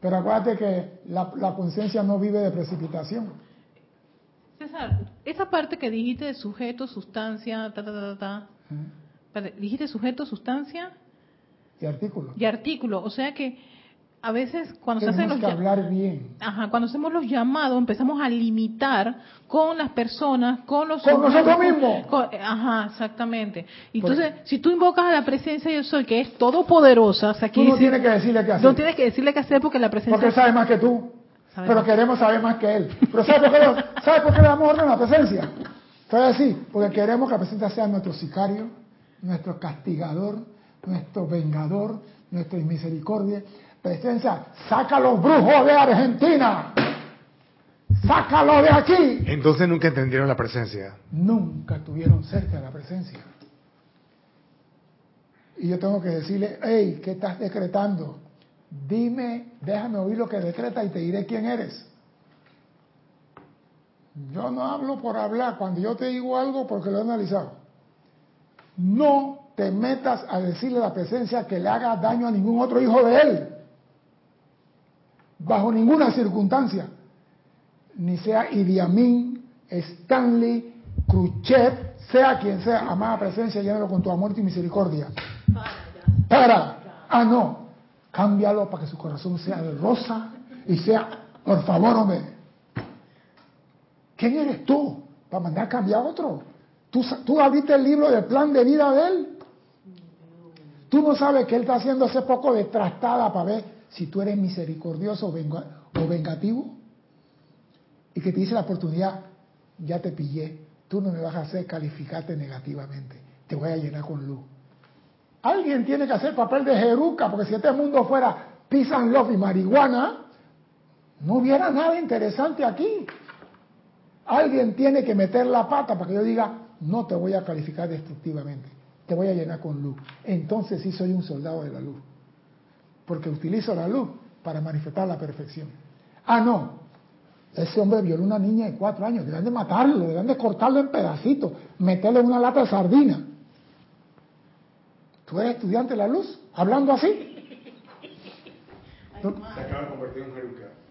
pero acuérdate que la, la conciencia no vive de precipitación. César, esa parte que dijiste de sujeto, sustancia, ta, ta, ta, ta, ta. Espérate, dijiste sujeto, sustancia Y artículo. y artículo. O sea que a veces cuando se hacen Tenemos los que hablar bien. Ajá, cuando hacemos los llamados empezamos a limitar con las personas, con los Con nosotros mismos. con- ajá, exactamente. Entonces, si tú invocas a la presencia yo soy, que es todopoderosa, o sea, Tú no decir- tienes que decirle qué hacer. no tienes que decirle qué hacer porque la presencia Porque él sabe más que tú. Pero más. queremos saber más que él. Pero ¿sabes por qué, lo- ¿sabe por qué le damos orden a la presencia? Fue así, porque queremos que la presencia sea nuestro sicario, nuestro castigador, nuestro vengador, nuestra misericordia. Presencia, saca a los brujos de Argentina. Sácalo de aquí. Entonces nunca entendieron la presencia. Nunca tuvieron cerca de la presencia. Y yo tengo que decirle, hey, ¿qué estás decretando? Dime, déjame oír lo que decreta y te diré quién eres. Yo no hablo por hablar, cuando yo te digo algo porque lo he analizado. No te metas a decirle a la presencia que le haga daño a ningún otro hijo de él. Bajo ninguna circunstancia. Ni sea Idi Amin, Stanley, Khrushchev, sea quien sea, amada presencia, llénalo con tu amor y misericordia. Para. Ah, no. Cámbialo para que su corazón sea de rosa y sea, por favor, hombre. ¿Quién eres tú para mandar a cambiar a otro? ¿Tú, tú abriste el libro del plan de vida de él. Tú no sabes que él está haciendo hace poco de trastada para ver si tú eres misericordioso o vengativo. Y que te dice la oportunidad, ya te pillé. Tú no me vas a hacer calificarte negativamente. Te voy a llenar con luz. Alguien tiene que hacer papel de jeruca, porque si este mundo fuera peace and love y marihuana, no hubiera nada interesante aquí. Alguien tiene que meter la pata para que yo diga, no te voy a calificar destructivamente, te voy a llenar con luz. Entonces sí soy un soldado de la luz, porque utilizo la luz para manifestar la perfección. Ah, no, ese hombre violó a una niña de cuatro años, deben de matarlo, deben de cortarlo en pedacitos, meterle una lata de sardina. ¿Tú eres estudiante de la luz? ¿Hablando así? Se acaba de convertir en jeruca.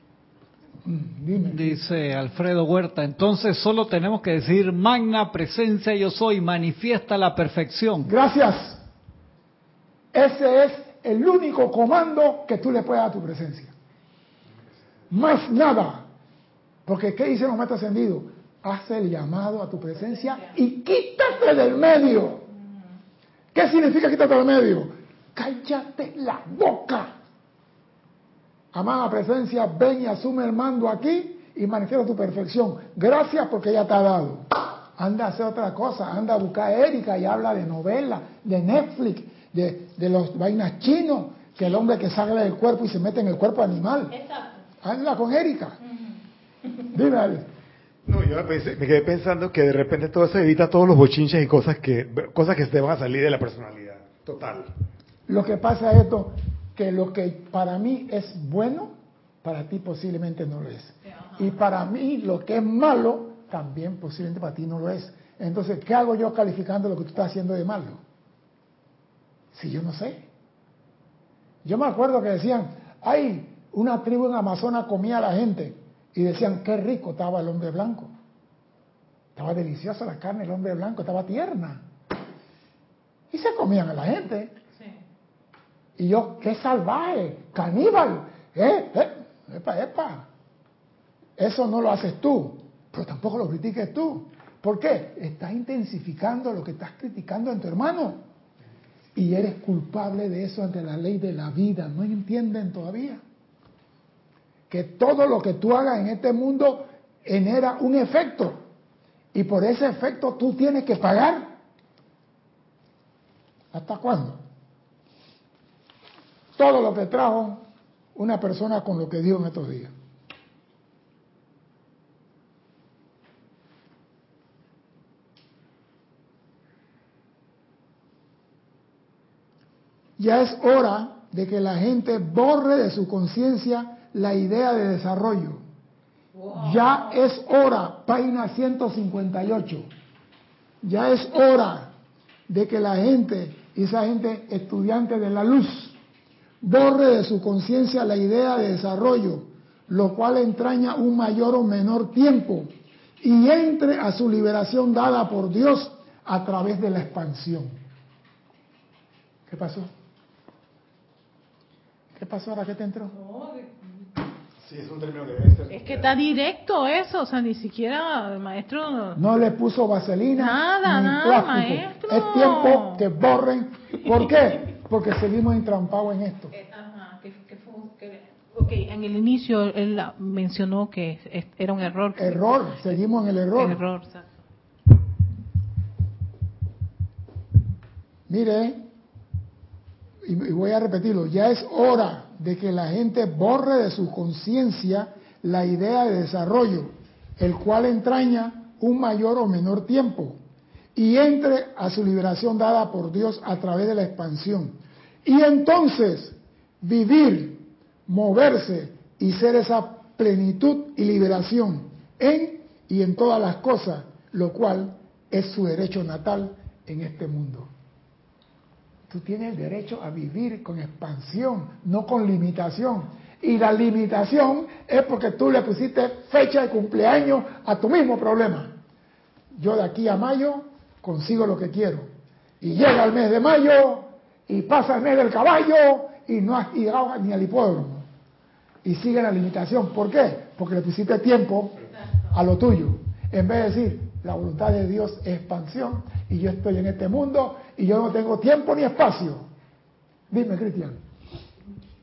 Mm, Dice Alfredo Huerta, entonces solo tenemos que decir, magna presencia yo soy, manifiesta la perfección. Gracias. Ese es el único comando que tú le puedes dar a tu presencia. Más nada. Porque ¿qué dice los maestros ascendidos? Haz el llamado a tu presencia y quítate del medio. ¿Qué significa quítate del medio? Cállate la boca. Amada presencia, ven y asume el mando aquí y manifiesta tu perfección. Gracias porque ya te ha dado. Anda a hacer otra cosa, anda a buscar a Erika y habla de novela, de Netflix, de, de los vainas chinos, que el hombre que sale del cuerpo y se mete en el cuerpo animal. Exacto. Anda con Erika. Dime. No, yo pensé- me quedé pensando que de repente todo eso evita todos los bochinches y cosas que cosas que se te van a salir de la personalidad. Total. Lo que pasa es esto, que lo que para mí es bueno, para ti posiblemente no lo es. Y para mí lo que es malo, también posiblemente para ti no lo es. Entonces, ¿qué hago yo calificando lo que tú estás haciendo de malo? Si yo no sé. Yo me acuerdo que decían, ay, una tribu en Amazonas comía a la gente y decían, qué rico estaba el hombre blanco. Estaba deliciosa la carne del hombre blanco, estaba tierna. Y se comían a la gente. Y yo, qué salvaje, caníbal, ¿eh? ¿eh? Epa, epa. Eso no lo haces tú, pero tampoco lo critiques tú. ¿Por qué? Estás intensificando lo que estás criticando en tu hermano. Y eres culpable de eso ante la ley de la vida. ¿No entienden todavía? Que todo lo que tú hagas en este mundo genera un efecto. Y por ese efecto tú tienes que pagar. ¿Hasta cuándo? Todo lo que trajo una persona con lo que dio en estos días. Ya es hora de que la gente borre de su conciencia la idea de desarrollo. Ya es hora, página 158. Ya es hora de que la gente, esa gente estudiante de la luz, borre de su conciencia la idea de desarrollo, lo cual entraña un mayor o menor tiempo, y entre a su liberación dada por Dios a través de la expansión. ¿Qué pasó? ¿Qué pasó ahora que te entró? Sí, es un término que debe ser. Es que está directo eso, o sea, ni siquiera el maestro... No le puso vaselina. Nada, ni nada, plástico. maestro. Es tiempo que borren. ¿Por qué? Porque seguimos entrampados en esto. Eh, Ajá, que, que fue, que- ok, en el inicio él mencionó que era un error. que- Error, seguimos en el error. Error, exacto. Mire, y voy a repetirlo, ya es hora de que la gente borre de su conciencia la idea de desarrollo, el cual entraña un mayor o menor tiempo, y entre a su liberación dada por Dios a través de la expansión. Y entonces vivir, moverse y ser esa plenitud y liberación en y en todas las cosas, lo cual es su derecho natal en este mundo. Tú tienes el derecho a vivir con expansión, no con limitación. Y la limitación es porque tú le pusiste fecha de cumpleaños a tu mismo problema. Yo de aquí a mayo consigo lo que quiero. Y llega el mes de mayo y pasa el del caballo y no has llegado ni al hipódromo. Y sigue la limitación. ¿Por qué? Porque le pusiste tiempo a lo tuyo. En vez de decir, la voluntad de Dios es expansión y yo estoy en este mundo y yo no tengo tiempo ni espacio. Dime, Cristian.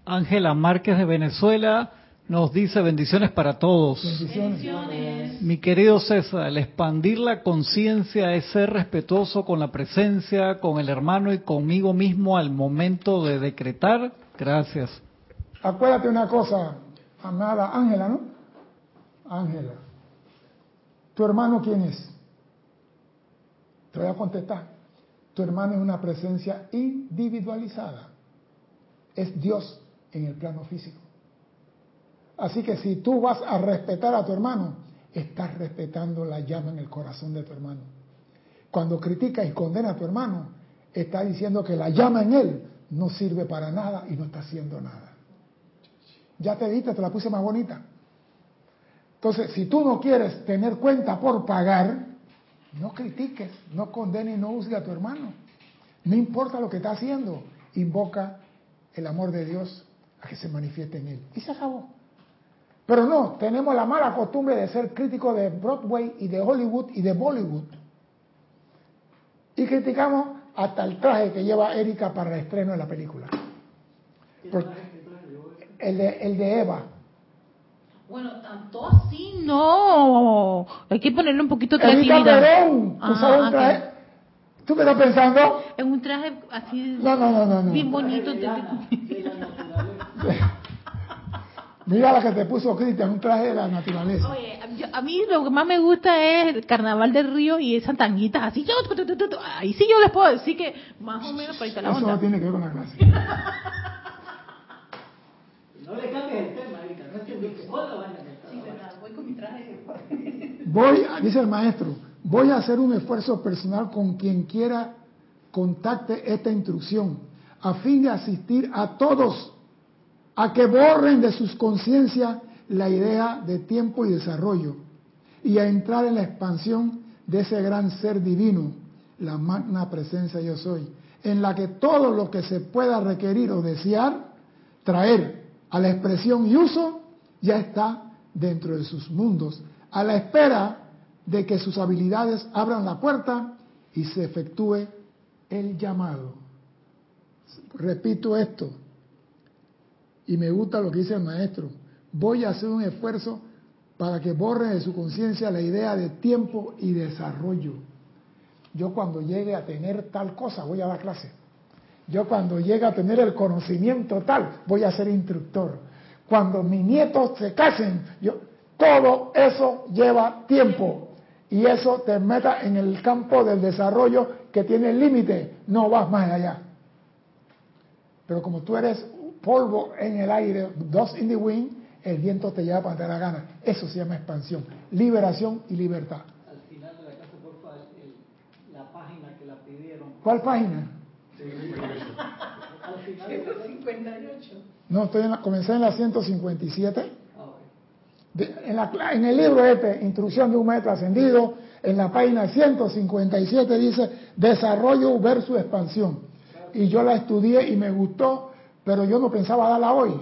Ángela Márquez de Venezuela nos dice bendiciones para todos. Bendiciones. Mi querido César, el expandir la conciencia es ser respetuoso con la presencia, con el hermano y conmigo mismo al momento de decretar. Gracias. Acuérdate una cosa, amada Ángela, ¿no? Ángela. ¿Tu hermano quién es? Te voy a contestar. Tu hermano es una presencia individualizada. Es Dios en el plano físico. Así que si tú vas a respetar a tu hermano, estás respetando la llama en el corazón de tu hermano. Cuando criticas y condenas a tu hermano, estás diciendo que la llama en él no sirve para nada y no está haciendo nada. Ya te diste, te la puse más bonita. Entonces, si tú no quieres tener cuenta por pagar, no critiques, no condenes y no juzgues a tu hermano. No importa lo que está haciendo, invoca el amor de Dios a que se manifieste en él. Y se acabó. Pero no, tenemos la mala costumbre de ser críticos de Broadway y de Hollywood y de Bollywood. Y criticamos hasta el traje que lleva Erika para el estreno de la película. Por- el, de, el de Eva. Bueno, tanto así no. Hay que ponerle un poquito de creatividad. Perón Ah, un traje. ¿Tú qué estás pensando? En un traje así No, no, no, no. no. bien bonito. de la naturaleza. Mira la que te puso Cristian, un traje de la naturaleza. Oye, yo- a mí lo que más me gusta es el carnaval del río y esas tanguitas así. Yo, tu, tu, tu, tu, tu. Ahí sí yo les puedo decir que más o menos por ahí está la Eso no tiene que ver con la clase. No le cambies el tema, Erika. No que. Sí, verdad, voy con mi traje. Voy, dice el maestro, voy a hacer un esfuerzo personal con quien quiera contacte esta instrucción, a fin de asistir a todos a que borren de sus conciencias la idea de tiempo y desarrollo y a entrar en la expansión de ese gran ser divino, la magna presencia yo soy, en la que todo lo que se pueda requerir o desear, traer a la expresión y uso, ya está dentro de sus mundos, a la espera de que sus habilidades abran la puerta y se efectúe el llamado. Repito esto, y me gusta lo que dice el maestro, voy a hacer un esfuerzo para que borren de su conciencia la idea de tiempo y desarrollo. Yo cuando llegue a tener tal cosa voy a dar clase. Yo cuando llegue a tener el conocimiento tal voy a ser instructor. Cuando mis nietos se casen, yo todo eso lleva tiempo y eso te meta en el campo del desarrollo que tiene límite, no vas más allá. Pero como tú eres polvo en el aire, dust in the wind, el viento te lleva para donde te la gana. Eso se llama expansión, liberación y libertad. Al final de la clase, por favor, el- la página que la pidieron. ¿Cuál página? Al final de la clase. No, estoy en la, comencé en la 157. Ah. De- en, la en el libro este, Instrucción de un Maestro Ascendido, en la página 157 dice Desarrollo versus expansión. Y yo la estudié y me gustó, pero yo no pensaba darla hoy.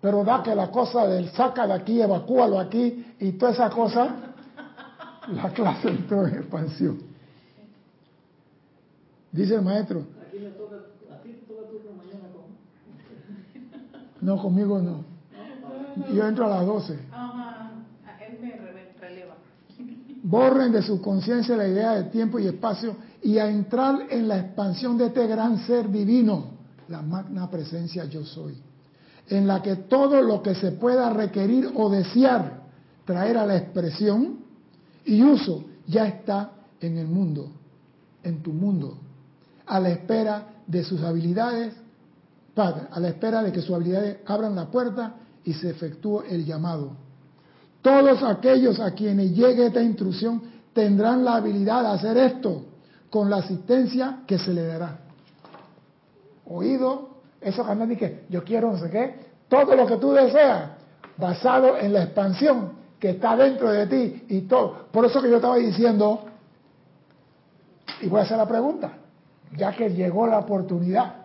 Pero da que la cosa del saca de aquí, evacúalo aquí y toda esa cosa, la clase entró en expansión. Dice el maestro, Aquí me toca, a ti te toca turno mañana con. no, conmigo no. Yo entro a las 12. Ajá, él me releva. borren de su conciencia la idea de tiempo y espacio y a entrar en la expansión de este gran ser divino, la magna presencia yo soy, en la que todo lo que se pueda requerir o desear traer a la expresión y uso ya está en el mundo, en tu mundo, a la espera de sus habilidades, Padre, a la espera de que sus habilidades abran la puerta y se efectúe el llamado. Todos aquellos a quienes llegue esta instrucción tendrán la habilidad de hacer esto con la asistencia que se le dará. Oído, eso que que yo quiero no sé qué, todo lo que tú deseas, basado en la expansión que está dentro de ti y todo. Por eso que yo estaba diciendo, y voy a hacer la pregunta, ya que llegó la oportunidad.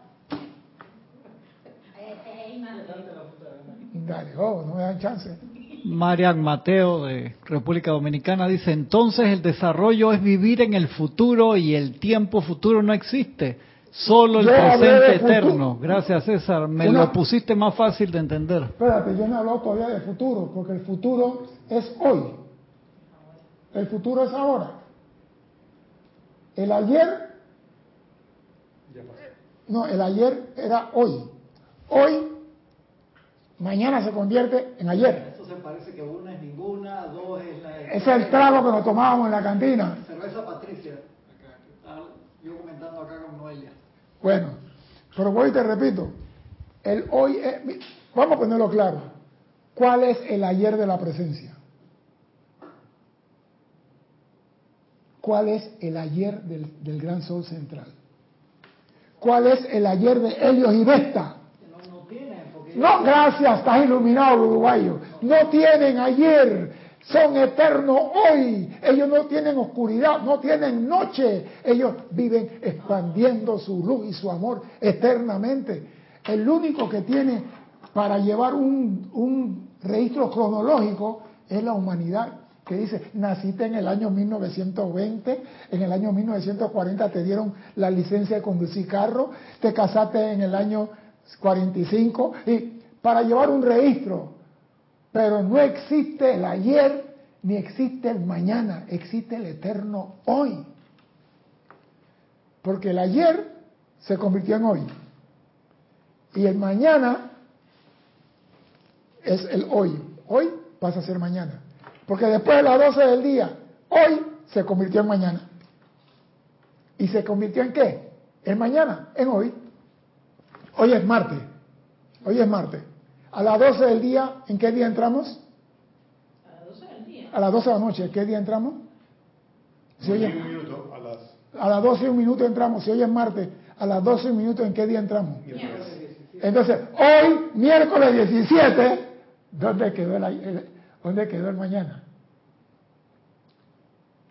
Oh, no me dan chance. Marian Mateo de República Dominicana dice, entonces el desarrollo es vivir en el futuro y el tiempo futuro no existe, solo el Yo presente eterno. Gracias César, me Una- lo pusiste más fácil de entender. Espérate, yo no he hablado todavía de futuro, porque el futuro es hoy. El futuro es ahora. El ayer, no, el ayer era hoy. Hoy, mañana se convierte en ayer. Eso se parece que una es ninguna, dos es la... Ese es el trago que nos tomábamos en la cantina. Cerveza Patricia. Yo comentando acá con Noelia. Bueno, pero voy y te repito, el hoy, es- vamos a ponerlo claro, ¿cuál es el ayer de la presencia? ¿Cuál es el ayer del, del gran sol central? ¿Cuál es el ayer de Helios y Vesta? No, gracias, estás iluminado, uruguayo. No tienen ayer, son eternos hoy. Ellos no tienen oscuridad, no tienen noche. Ellos viven expandiendo su luz y su amor eternamente. El único que tiene para llevar un, un registro cronológico es la humanidad que dice, naciste en el año 1920, en el año 1940 te dieron la licencia de conducir carro, te casaste en el año 45, y para llevar un registro, pero no existe el ayer ni existe el mañana, existe el eterno hoy. Porque el ayer se convirtió en hoy y el mañana es el hoy. Hoy pasa a ser mañana. Porque después de las 12 del día, hoy se convirtió en mañana. ¿Y se convirtió en qué? En mañana, en hoy. Hoy es martes. Hoy es martes. A las 12 del día, ¿en qué día entramos? A las 12 del día. A las 12 de la noche, ¿qué día entramos? Si hoy es- un minuto a las a las 12 y un minuto entramos, si hoy es martes, a las 12 y un minuto, ¿en qué día entramos? Entonces, hoy, miércoles 17, ¿dónde quedó el, el- dónde quedó el mañana?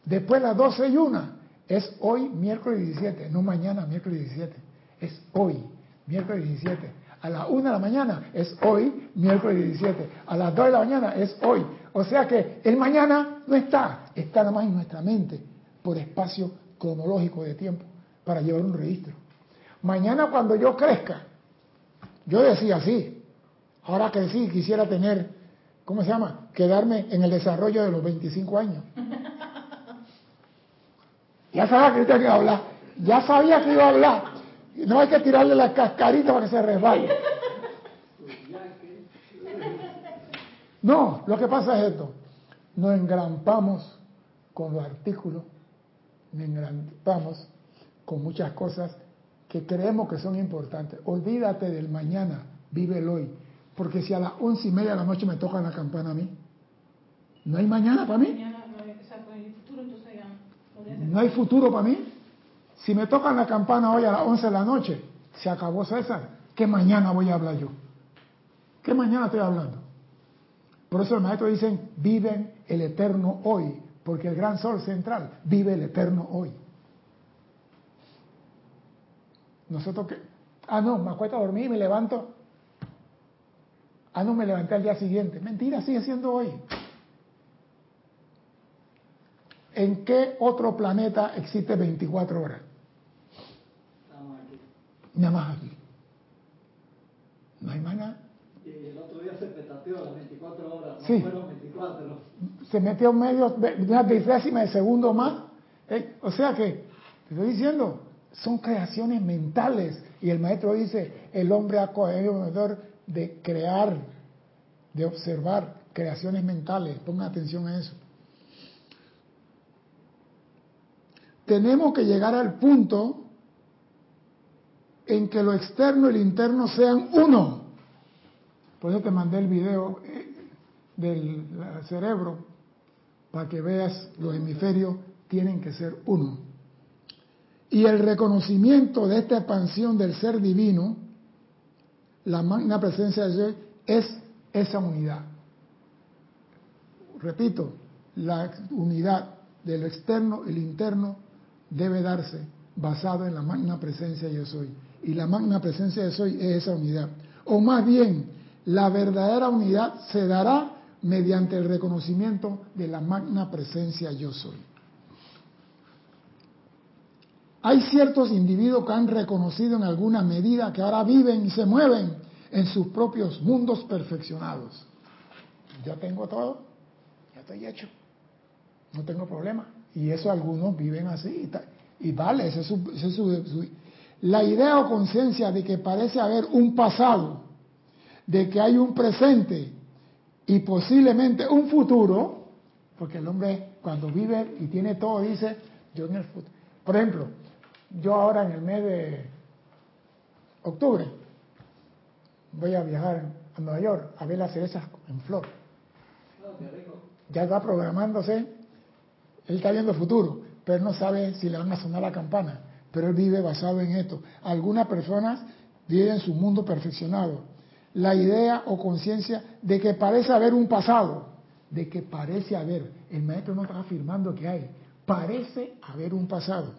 Después las 12 y una, es hoy, miércoles 17, no mañana, miércoles 17, es hoy, miércoles 17. A las 1 de la mañana es hoy, miércoles 17. A las 2 de la mañana es hoy. O sea que el mañana no está, está nada más en nuestra mente, por espacio cronológico de tiempo, para llevar un registro. Mañana cuando yo crezca, yo decía así, ahora crecí quisiera tener, ¿cómo se llama? Quedarme en el desarrollo de los 25 años. Ya sabía que usted iba a hablar, ya sabía que iba a hablar. No hay que tirarle la cascarita para que se resbale. No, lo que pasa es esto. Nos engrampamos con los artículos, nos engrampamos con muchas cosas que creemos que son importantes. Olvídate del mañana, vive el hoy. Porque si a las once y media de la noche me tocan la campana a mí, no hay mañana para mí. No hay futuro para mí. Si me tocan la campana hoy a las 11 de la noche, se acabó César. ¿Qué mañana voy a hablar yo? ¿Qué mañana estoy hablando? Por eso el maestro dicen, viven el eterno hoy, porque el gran sol central vive el eterno hoy. Nosotros que, ah no, me acuesto a dormir y me levanto. Ah no, me levanté al día siguiente. Mentira, sigue siendo hoy. ¿En qué otro planeta existe 24 horas? Nada más aquí. No hay más nada. Y el otro día se petateó las 24 horas, no Sí. fueron 24. Se metió medio, una décima de segundo más. ¿eh? O sea que, te estoy diciendo, son creaciones mentales. Y el maestro dice, el hombre ha cogido de crear, de observar creaciones mentales. Pongan atención a eso. Tenemos que llegar al punto en que lo externo y lo interno sean uno. Por eso te mandé el video eh, del cerebro para que veas los hemisferios tienen que ser uno. Y el reconocimiento de esta expansión del ser divino, la magna presencia de Dios, es esa unidad. Repito, la unidad de lo externo y lo interno debe darse basado en la magna presencia de yo soy. Y la magna presencia de soy es esa unidad. O más bien, la verdadera unidad se dará mediante el reconocimiento de la magna presencia yo soy. Hay ciertos individuos que han reconocido en alguna medida que ahora viven y se mueven en sus propios mundos perfeccionados. Ya tengo todo, ya estoy hecho, no tengo problema. Y eso algunos viven así y, vale, ese es su, la idea o conciencia de que parece haber un pasado, de que hay un presente y posiblemente un futuro, porque el hombre cuando vive y tiene todo dice, yo en el futuro. Por ejemplo, yo ahora en el mes de octubre voy a viajar a Nueva York a ver las cerezas en flor. Ya está programándose, él está viendo el futuro, pero no sabe si le van a sonar la campana. Pero él vive basado en esto. Algunas personas viven en su mundo perfeccionado. La idea o conciencia de que parece haber un pasado, de que parece haber, el maestro no está afirmando que hay, parece haber un pasado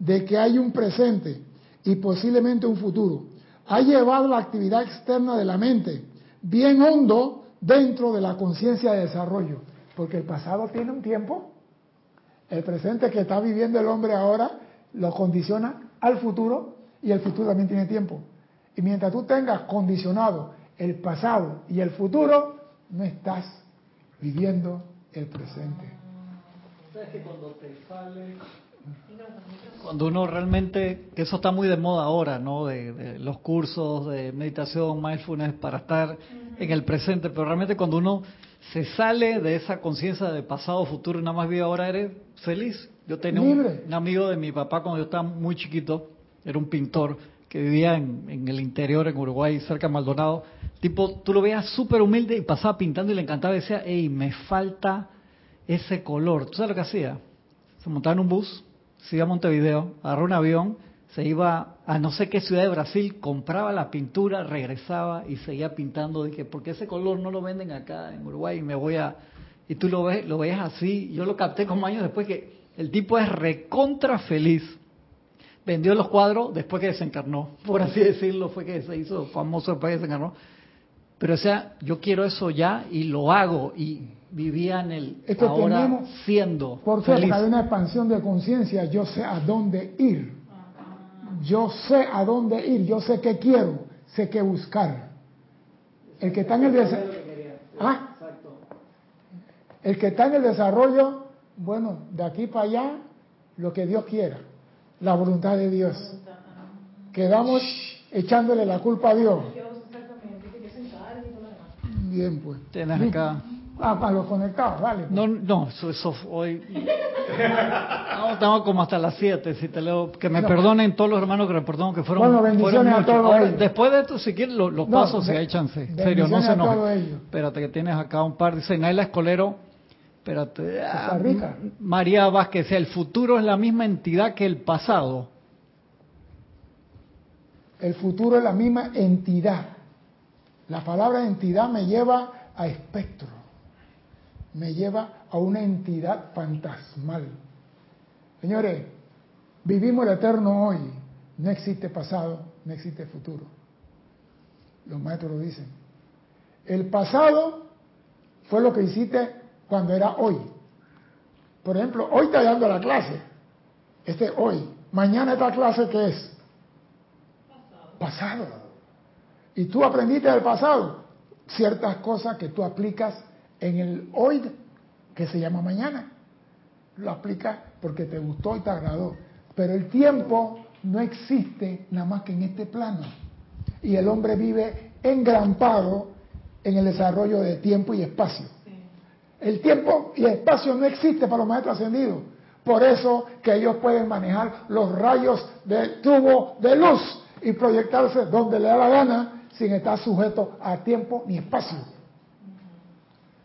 de que hay un presente y posiblemente un futuro, ha llevado la actividad externa de la mente bien hondo dentro de la conciencia de desarrollo, porque el pasado tiene un tiempo, el presente que está viviendo el hombre ahora lo condiciona al futuro y el futuro también tiene tiempo. Y mientras tú tengas condicionado el pasado y el futuro, no estás viviendo el presente. que cuando te sale cuando uno realmente, que eso está muy de moda ahora, ¿no? De, los cursos de meditación, mindfulness, para estar en el presente, pero realmente cuando uno se sale de esa conciencia de pasado, futuro y nada más vive ahora, eres feliz. Yo tenía un, amigo de mi papá cuando yo estaba muy chiquito, era un pintor que vivía en, el interior, en Uruguay, cerca de Maldonado. Tipo, tú lo veías súper humilde y pasaba pintando y le encantaba. Decía, hey, me falta ese color. ¿Tú sabes lo que hacía? Se montaba en un bus, se iba a Montevideo, agarró un avión, se iba a no sé qué ciudad de Brasil, compraba la pintura, regresaba y seguía pintando. Dije, porque ese color no lo venden acá en Uruguay y me voy a... Y tú lo ves, lo ves así. Yo lo capté como años después que el tipo es recontra feliz. Vendió los cuadros después que desencarnó, por así decirlo, fue que se hizo famoso después que desencarnó. Pero o sea, yo quiero eso ya y lo hago y vivía en el ahora siendo ¿Por qué? Porque hay una expansión de conciencia, yo sé a dónde ir. Yo sé a dónde ir, yo sé qué quiero, sé qué buscar. El que está en el desarrollo... ¿Ah? El que está en el desarrollo, bueno, de aquí para allá, lo que Dios quiera, la voluntad de Dios. Quedamos echándole la culpa a Dios. Bien, pues. Tienes acá Ah, para los conectados, vale. No, no, eso, hoy. no, estamos como hasta las 7, si te leo. Que me perdonen todos los hermanos que perdonan que fueron. Bueno, bendiciones a todos ellos. Después de esto, si quieren, los, los pasos si hay chance. En serio, no se nos. Espérate, que tienes acá un par. Dice Naila Escolero. Espérate. Ah, María Vázquez, el futuro es la misma entidad que el pasado. El futuro es la misma entidad. La palabra entidad me lleva a espectro me lleva a una entidad fantasmal. Señores, vivimos el eterno hoy. No existe pasado, no existe futuro. Los maestros lo dicen. El pasado fue lo que hiciste cuando era hoy. Por ejemplo, hoy está dando la clase. Este hoy. Mañana esta clase ¿qué es? Pasado. Y tú aprendiste del pasado ciertas cosas que tú aplicas en el hoy que se llama mañana. Lo aplicas porque te gustó y te agradó. Pero el tiempo no existe nada más que en este plano. Y el hombre vive engrampado en el desarrollo de tiempo y espacio. El tiempo y espacio no existe para los maestros ascendidos. Por eso que ellos pueden manejar los rayos del tubo de luz y proyectarse donde le da la gana sin estar sujeto a tiempo ni espacio.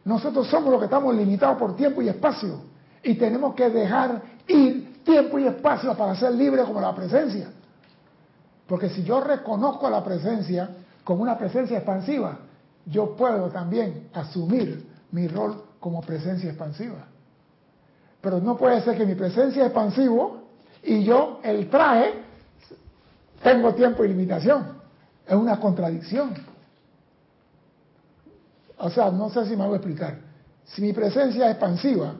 Nosotros somos los que estamos limitados por tiempo y espacio y tenemos que dejar ir tiempo y espacio para ser libres como la presencia. Porque si yo reconozco la presencia como una presencia expansiva, yo puedo también asumir mi rol como presencia expansiva. Pero no puede ser que mi presencia es expansivo y yo, el traje, tengo tiempo y limitación. Es una contradicción. O sea, no sé si me hago explicar. Si mi presencia es expansiva,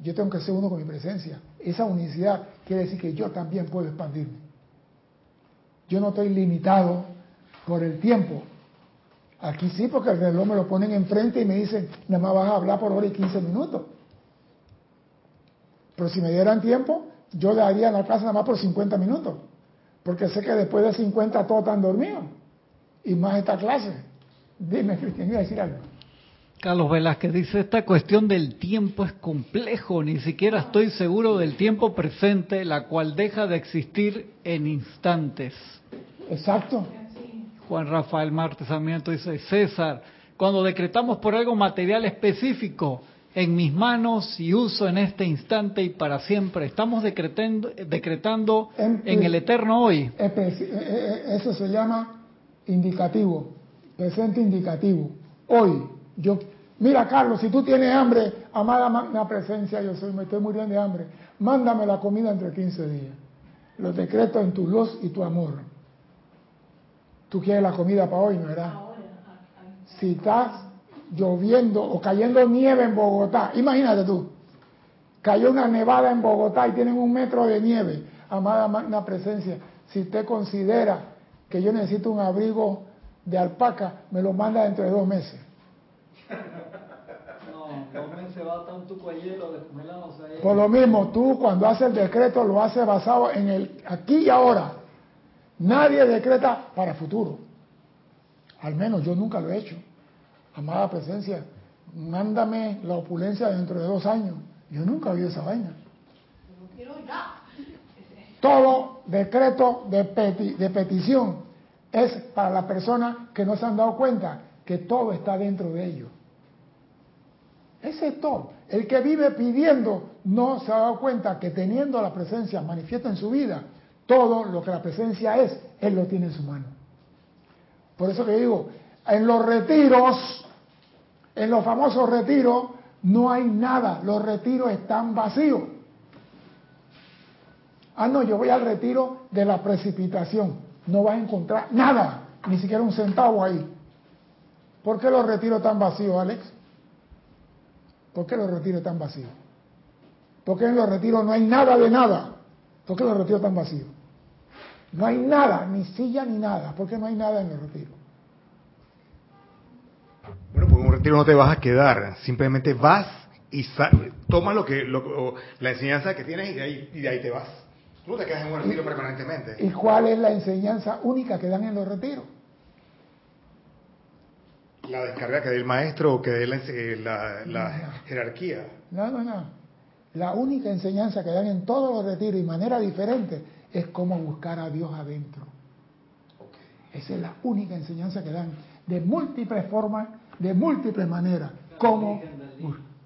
yo tengo que ser uno con mi presencia. Esa unicidad quiere decir que yo también puedo expandirme. Yo no estoy limitado por el tiempo. Aquí sí, porque el reloj me lo ponen enfrente y me dicen, nada más vas a hablar por hora y 15 minutos. Pero si me dieran tiempo, yo le daría la clase nada más por 50 minutos. Porque sé que después de 50 todos están dormidos. Y más esta clase. Dime, Cristian, iba a decir algo. Carlos Velázquez dice, esta cuestión del tiempo es complejo, ni siquiera estoy seguro del tiempo presente, la cual deja de existir en instantes. Exacto. Juan Rafael Martes Sarmiento dice, César, cuando decretamos por algo material específico, en mis manos y uso en este instante y para siempre, estamos decretando, decretando en, el eterno hoy. Eso se llama indicativo, presente indicativo. Hoy, yo, mira Carlos, si tú tienes hambre, amada magna presencia, yo soy, me estoy muriendo de hambre, mándame la comida entre 15 días. Lo decreto en tu luz y tu amor. Tú quieres la comida para hoy, ¿no verdad? Si estás lloviendo o cayendo nieve en Bogotá, imagínate tú, cayó una nevada en Bogotá y tienen un metro de nieve, amada magna presencia, si usted considera que yo necesito un abrigo de alpaca, me lo manda dentro de dos meses. No, dos meses va tanto cuellero descongelado. Por lo mismo, tú cuando haces el decreto lo haces basado en el aquí y ahora. Nadie decreta para futuro. Al menos yo nunca lo he hecho. Amada presencia, mándame la opulencia dentro de dos años. Yo nunca oído esa vaina. Todo decreto de, de petición es para las personas que no se han dado cuenta que todo está dentro de ellos. Ese es todo. El que vive pidiendo no se ha dado cuenta que teniendo la presencia manifiesta en su vida, todo lo que la presencia es, Él lo tiene en su mano. Por eso que digo, en los retiros, en los famosos retiros, no hay nada, los retiros están vacíos. Ah, no, yo voy al retiro de la precipitación, no vas a encontrar nada, ni siquiera un centavo ahí. ¿Por qué los retiros están vacíos, Alex? ¿Por qué los retiros están vacíos? Porque en los retiros no hay nada de nada. ¿Por qué los retiros están vacíos? No hay nada, ni silla ni nada. ¿Por qué no hay nada en el retiro? Bueno, en un retiro no te vas a quedar. Simplemente vas y tomas lo que, la enseñanza que tienes y de, ahí, y de ahí te vas. Tú no te quedas en un retiro permanentemente. ¿Y cuál es la enseñanza única que dan en los retiros? La descarga que dé el maestro o que dé la, la, la jerarquía. No, no, no. La única enseñanza que dan en todos los retiros y manera diferente es cómo buscar a Dios adentro. Esa es la única enseñanza que dan, de múltiples formas, de múltiples maneras. Cómo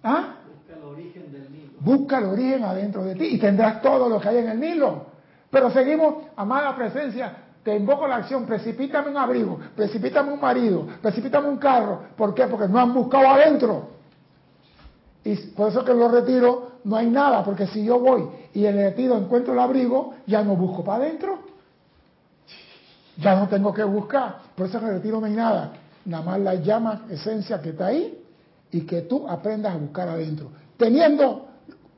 ¿Ah? Busca el origen del Nilo. Busca el origen adentro de ti y tendrás todo lo que hay en el Nilo. Pero seguimos, amada presencia, te invoco la acción, precipítame un abrigo, precipítame un marido, precipítame un carro. ¿Por qué? Porque no han buscado adentro. Y por eso que en los retiros no hay nada, porque si yo voy y en el retiro encuentro el abrigo, ya no busco para adentro. Ya no tengo que buscar. Por eso en el retiro no hay nada. Nada más la llama esencia que está ahí y que tú aprendas a buscar adentro. Teniendo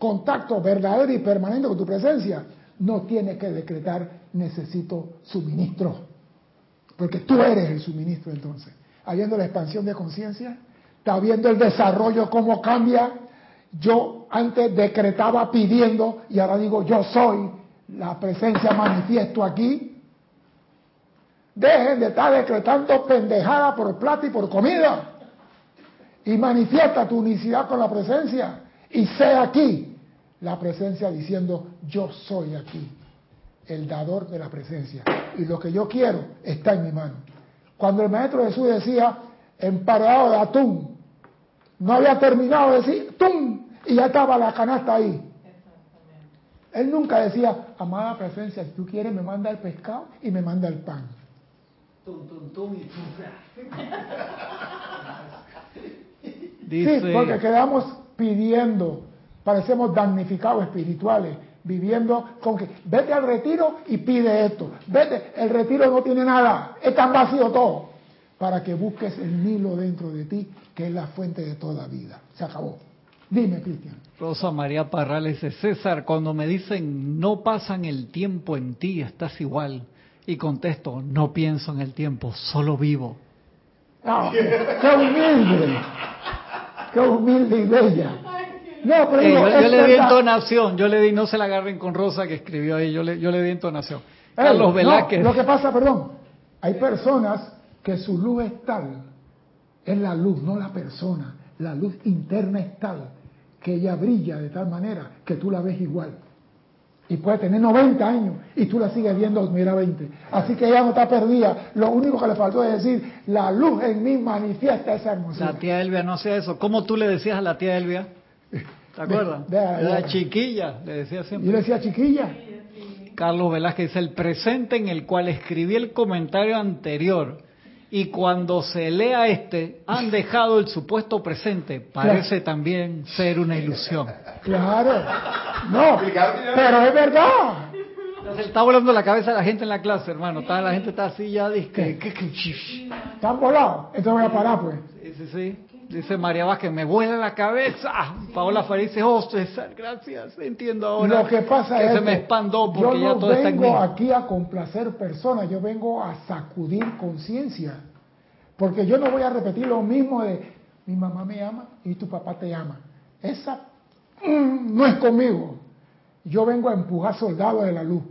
contacto verdadero y permanente con tu presencia, no tienes que decretar necesito suministro. Porque tú eres el suministro entonces. Habiendo la expansión de conciencia, está viendo el desarrollo, cómo cambia. Yo antes decretaba pidiendo y ahora digo yo soy la presencia manifiesto aquí. Dejen de estar decretando pendejada por plata y por comida. Y manifiesta tu unicidad con la presencia. Y sé aquí la presencia diciendo, yo soy aquí, el dador de la presencia. Y lo que yo quiero está en mi mano. Cuando el Maestro Jesús decía, empareado de atún, no había terminado de decir, ¡tum! Y ya estaba la canasta ahí. Él nunca decía, amada presencia, si tú quieres me manda el pescado y me manda el pan. Tum, tum, tum y tum. Sí, porque quedamos pidiendo, parecemos damnificados espirituales, viviendo con que vete al retiro y pide esto. Vete, el retiro no tiene nada, es tan vacío todo. Para que busques el Nilo dentro de ti, que es la fuente de toda vida. Se acabó. Dime, Cristian. Rosa María Parrales de César, cuando me dicen no pasan el tiempo en ti, estás igual. Y contesto, no pienso en el tiempo, solo vivo. Ah, ¡Qué humilde! ¡Qué humilde y bella! No, pero Eh, yo, le di entonación, yo le di, no se la agarren con Rosa que escribió ahí, yo le, yo le di entonación. Ey, Carlos no, Velázquez. lo que pasa, perdón, hay personas que su luz es tal, es la luz, no la persona, la luz interna es tal, que ella brilla de tal manera que tú la ves igual. Y puede tener 90 años y tú la sigues viendo, mira, 20. Así que ella no está perdida. Lo único que le faltó es decir, la luz en mí manifiesta esa hermosura. La tía Elvia no hacía eso. ¿Cómo tú le decías a la tía Elvia? ¿Te acuerdas? Ve- chiquilla, le decía siempre. yo le decía, chiquilla, Carlos Velázquez dice, el presente en el cual escribí el comentario anterior y cuando se lea este, han dejado el supuesto presente. Parece también ser una ilusión. claro. No, pero es verdad. Se está volando la cabeza a la gente en la clase, hermano. Está, la gente está así ya, dice, que, que- que- shh. Están volados. Entonces voy a parar, pues. Sí, sí, sí. Dice María Vázquez, me vuela la cabeza. Paola Farid dice, oh, César, gracias, entiendo ahora Lo que pasa que es se me expandó porque yo ya no todo está en mí. vengo aquí a complacer personas, yo vengo a sacudir conciencia. Porque yo no voy a repetir lo mismo de mi mamá me ama y tu papá te ama. Esa mm, no es conmigo. Yo vengo a empujar soldados de la luz.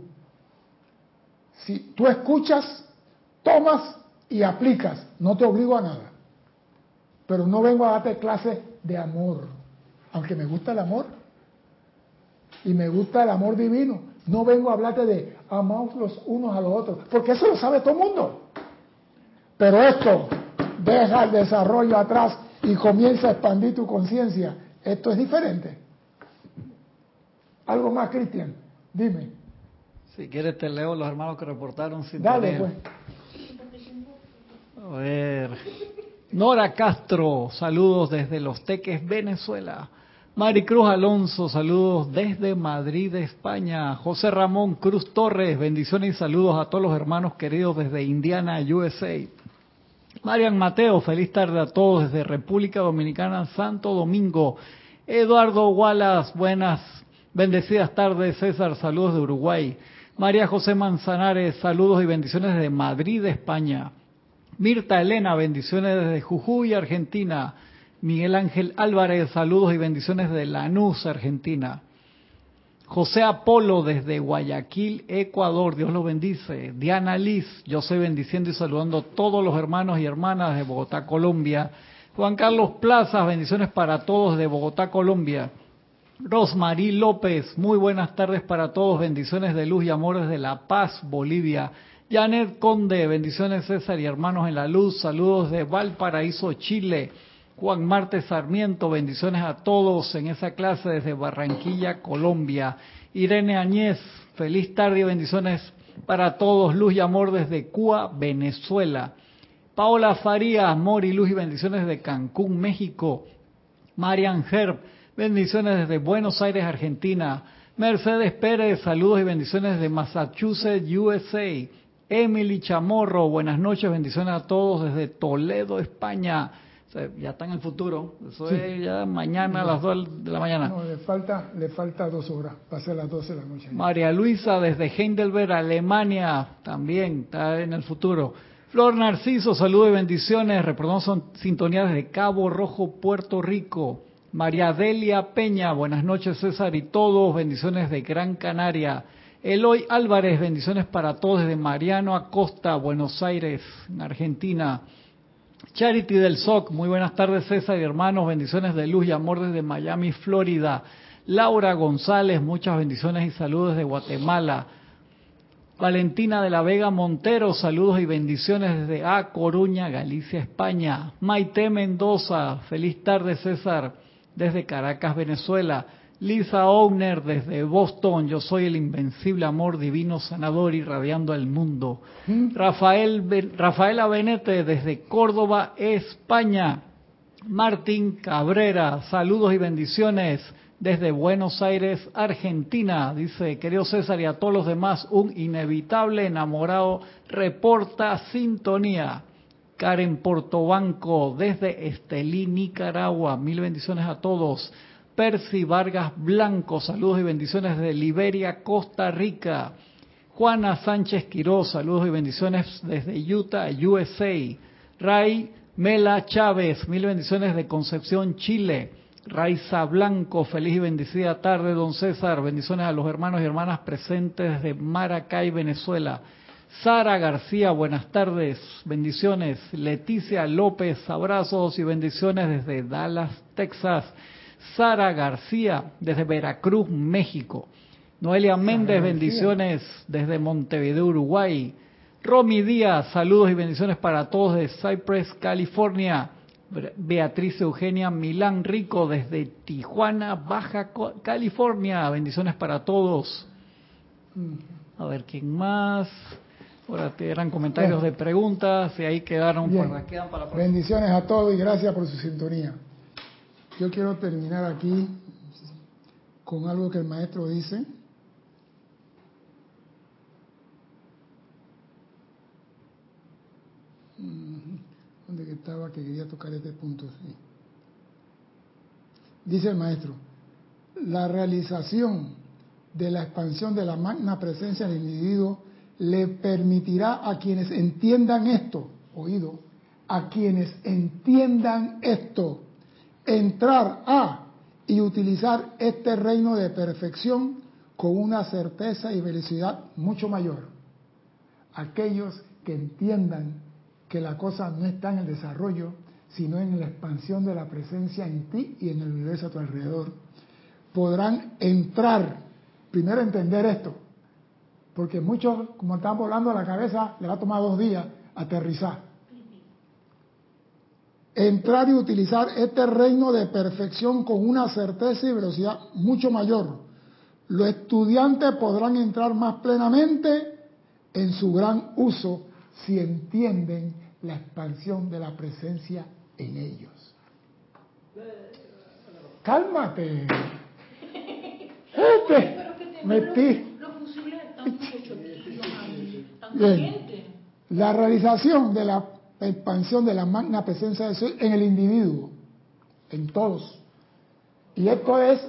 Si tú escuchas, tomas y aplicas, no te obligo a nada. Pero no vengo a darte clases de amor. Aunque me gusta el amor, y me gusta el amor divino. No vengo a hablarte de amaos los unos a los otros, porque eso lo sabe todo el mundo. Pero esto, deja el desarrollo atrás y comienza a expandir tu conciencia. Esto es diferente. Algo más, Cristian, dime. Si quieres te leo los hermanos que reportaron sin Dale, pues. A ver. Nora Castro, saludos desde Los Teques, Venezuela. Maricruz Alonso, saludos desde Madrid, España. José Ramón Cruz Torres, bendiciones y saludos a todos los hermanos queridos desde Indiana, USA. Marian Mateo, feliz tarde a todos desde República Dominicana, Santo Domingo. Eduardo Wallace, buenas, bendecidas tardes. César, saludos de Uruguay. María José Manzanares, saludos y bendiciones desde Madrid, España. Mirta Elena, bendiciones desde Jujuy, Argentina. Miguel Ángel Álvarez, saludos y bendiciones de Lanús, Argentina. José Apolo desde Guayaquil, Ecuador, Dios lo bendice. Diana Liz, yo soy bendiciendo y saludando a todos los hermanos y hermanas de Bogotá, Colombia. Juan Carlos Plazas, bendiciones para todos de Bogotá, Colombia. Rosmarí López, muy buenas tardes para todos, bendiciones de luz y amor desde La Paz, Bolivia. Janet Conde, bendiciones César y hermanos en la luz, saludos de Valparaíso, Chile. Juan Marte Sarmiento, bendiciones a todos en esa clase desde Barranquilla, Colombia. Irene Añez, feliz tarde y bendiciones para todos, luz y amor desde Cuba, Venezuela. Paola Farías, amor y luz y bendiciones de Cancún, México. Marian Herb, bendiciones desde Buenos Aires, Argentina. Mercedes Pérez, saludos y bendiciones de Massachusetts, USA. Emily Chamorro, buenas noches, bendiciones a todos desde Toledo, España. O sea, ya está en el futuro, eso Sí. es ya mañana a las 2 de la mañana. No, le falta, le falta dos horas, va a ser las 12 de la noche. María Luisa desde Heidelberg, Alemania, también está en el futuro. Flor Narciso, saludos y bendiciones. Reportamos son sintonía desde Cabo Rojo, Puerto Rico. María Delia Peña, buenas noches César y todos, bendiciones de Gran Canaria. Eloy Álvarez, bendiciones para todos desde Mariano Acosta, Buenos Aires, en Argentina. Charity del SOC, muy buenas tardes César y hermanos, bendiciones de luz y amor desde Miami, Florida. Laura González, muchas bendiciones y saludos desde Guatemala. Valentina de la Vega Montero, saludos y bendiciones desde A Coruña, Galicia, España. Maite Mendoza, feliz tarde César, desde Caracas, Venezuela. Lisa Owner desde Boston, yo soy el invencible amor divino sanador irradiando al mundo. Rafael, Rafaela Benete desde Córdoba, España. Martín Cabrera, saludos y bendiciones desde Buenos Aires, Argentina. Dice, querido César y a todos los demás, un inevitable enamorado reporta sintonía. Karen Portobanco desde Estelí, Nicaragua. Mil bendiciones a todos. Percy Vargas Blanco, saludos y bendiciones de Liberia, Costa Rica. Juana Sánchez Quiroz, saludos y bendiciones desde Utah, USA. Ray Mela Chávez, mil bendiciones de Concepción, Chile. Raiza Blanco, feliz y bendecida tarde, don César. Bendiciones a los hermanos y hermanas presentes desde Maracay, Venezuela. Sara García, buenas tardes, bendiciones. Leticia López, abrazos y bendiciones desde Dallas, Texas. Sara García, desde Veracruz, México. Noelia Méndez, bendiciones desde Montevideo, Uruguay. Romy Díaz, saludos y bendiciones para todos de Cypress, California. Beatriz Eugenia Milán Rico desde Tijuana, Baja California. Bendiciones para todos. A ver, ¿quién más? Ahora te eran comentarios de preguntas y ahí quedaron para, quedan para la Bendiciones a todos y gracias por su sintonía. Yo quiero terminar aquí con algo que el maestro dice. ¿Dónde que estaba que quería tocar este punto? Dice el maestro, la realización de la expansión de la magna presencia del individuo le permitirá a quienes entiendan esto, oído, a quienes entiendan esto, entrar a y utilizar este reino de perfección con una certeza y velocidad mucho mayor. Aquellos que entiendan que la cosa no está en el desarrollo, sino en la expansión de la presencia en ti y en el universo a tu alrededor, podrán entrar, primero entender esto, porque muchos, como están volando a la cabeza, le va a tomar dos días aterrizar entrar y utilizar este reino de perfección con una certeza y velocidad mucho mayor. Los estudiantes podrán entrar más plenamente en su gran uso si entienden la expansión de la presencia en ellos. Cálmate. Este, metí. La realización de la la expansión de la magna presencia de Dios en el individuo, en todos. Y esto es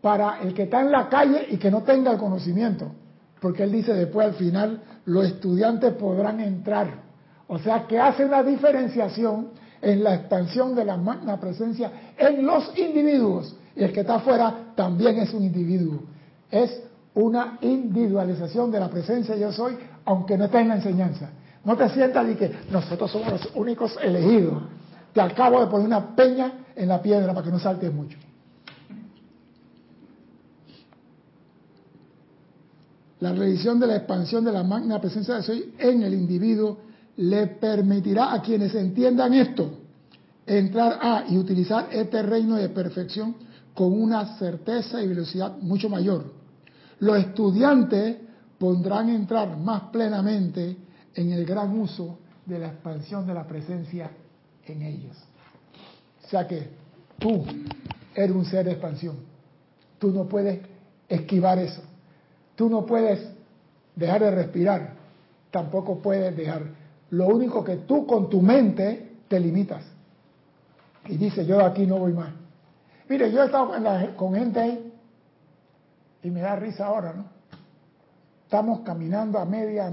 para el que está en la calle y que no tenga el conocimiento, porque él dice después al final, los estudiantes podrán entrar. O sea que hace una diferenciación en la expansión de la magna presencia en los individuos. Y el que está afuera también es un individuo. Es una individualización de la presencia yo soy, aunque no está en la enseñanza. No te sientas y que nosotros somos los únicos elegidos. Te acabo de poner una peña en la piedra para que no saltes mucho. La revisión de la expansión de la magna presencia de soy en el individuo le permitirá a quienes entiendan esto entrar a y utilizar este reino de perfección con una certeza y velocidad mucho mayor. Los estudiantes podrán entrar más plenamente en el gran uso de la expansión de la presencia en ellos. O sea que tú eres un ser de expansión. Tú no puedes esquivar eso. Tú no puedes dejar de respirar. Tampoco puedes dejar. Lo único que tú con tu mente te limitas. Y dice, yo de aquí no voy más. Mire, yo he estado con gente ahí y me da risa ahora, ¿no? Estamos caminando a media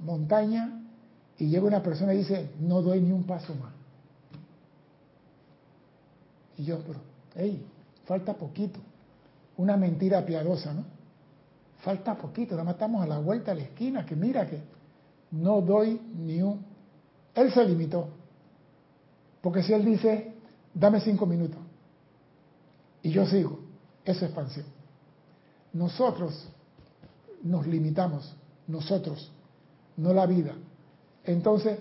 montaña y llega una persona y dice, no doy ni un paso más. Y yo, pero, hey, falta poquito. Una mentira piadosa, ¿no? falta poquito, nada más estamos a la vuelta de la esquina, que mira que no doy ni un... Él se limitó, porque si él dice, dame cinco minutos, y yo sigo, eso es expansión. Nosotros nos limitamos, nosotros, no la vida. Entonces,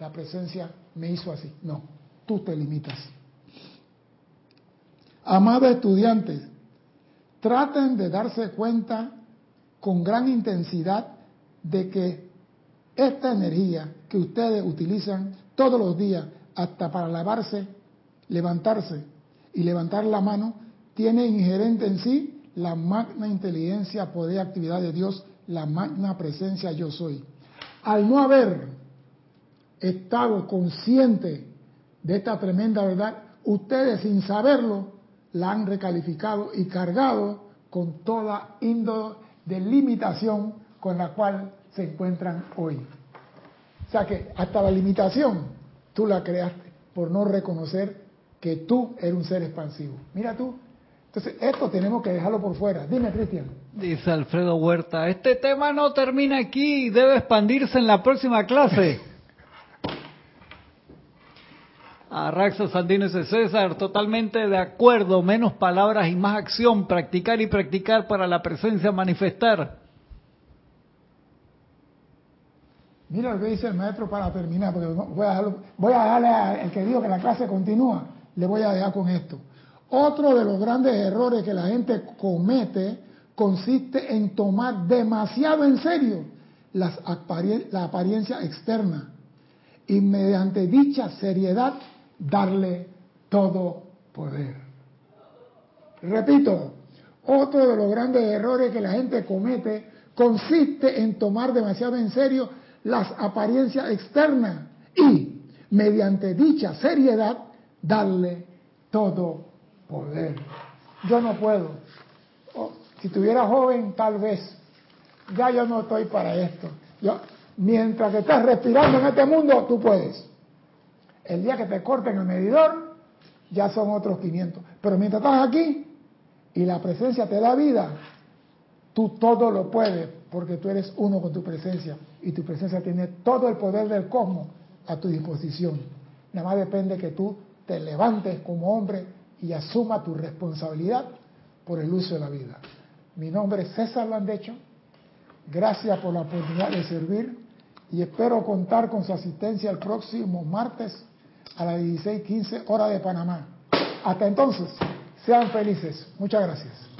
la presencia me hizo así. No, tú te limitas. Amados estudiantes, traten de darse cuenta con gran intensidad de que esta energía que ustedes utilizan todos los días, hasta para lavarse, levantarse y levantar la mano, tiene inherente en sí la magna inteligencia, poder, actividad de Dios, la magna presencia yo soy. Al no haber estado consciente de esta tremenda verdad, ustedes sin saberlo la han recalificado y cargado con toda índole de limitación con la cual se encuentran hoy. O sea que hasta la limitación tú la creaste por no reconocer que tú eres un ser expansivo. Mira tú. Entonces, esto tenemos que dejarlo por fuera. Dime, Cristian. Dice Alfredo Huerta, este tema no termina aquí, debe expandirse en la próxima clase. Arraxa Sandino dice César, totalmente de acuerdo, menos palabras y más acción, practicar y practicar para la presencia manifestar. Mira lo que dice el maestro para terminar, porque voy a, dejarlo, voy a darle al que dijo que la clase continúa, le voy a dejar con esto. Otro de los grandes errores que la gente comete consiste en tomar demasiado en serio las la apariencia externa y mediante dicha seriedad darle todo poder. Repito, otro de los grandes errores que la gente comete consiste en tomar demasiado en serio las apariencias externas y mediante dicha seriedad darle todo poder. Yo no puedo. Si tuviera joven, tal vez. Ya yo no estoy para esto. Yo, mientras que estás respirando en este mundo, tú puedes. El día que te corten el medidor, ya son otros 500. Pero mientras estás aquí y la presencia te da vida, tú todo lo puedes porque tú eres uno con tu presencia y tu presencia tiene todo el poder del cosmos a tu disposición. Nada más depende que tú te levantes como hombre y asuma tu responsabilidad por el uso de la vida. Mi nombre es César Landecho. Gracias por la oportunidad de servir y espero contar con su asistencia el próximo martes a las 16:15 hora de Panamá. Hasta entonces, sean felices. Muchas gracias.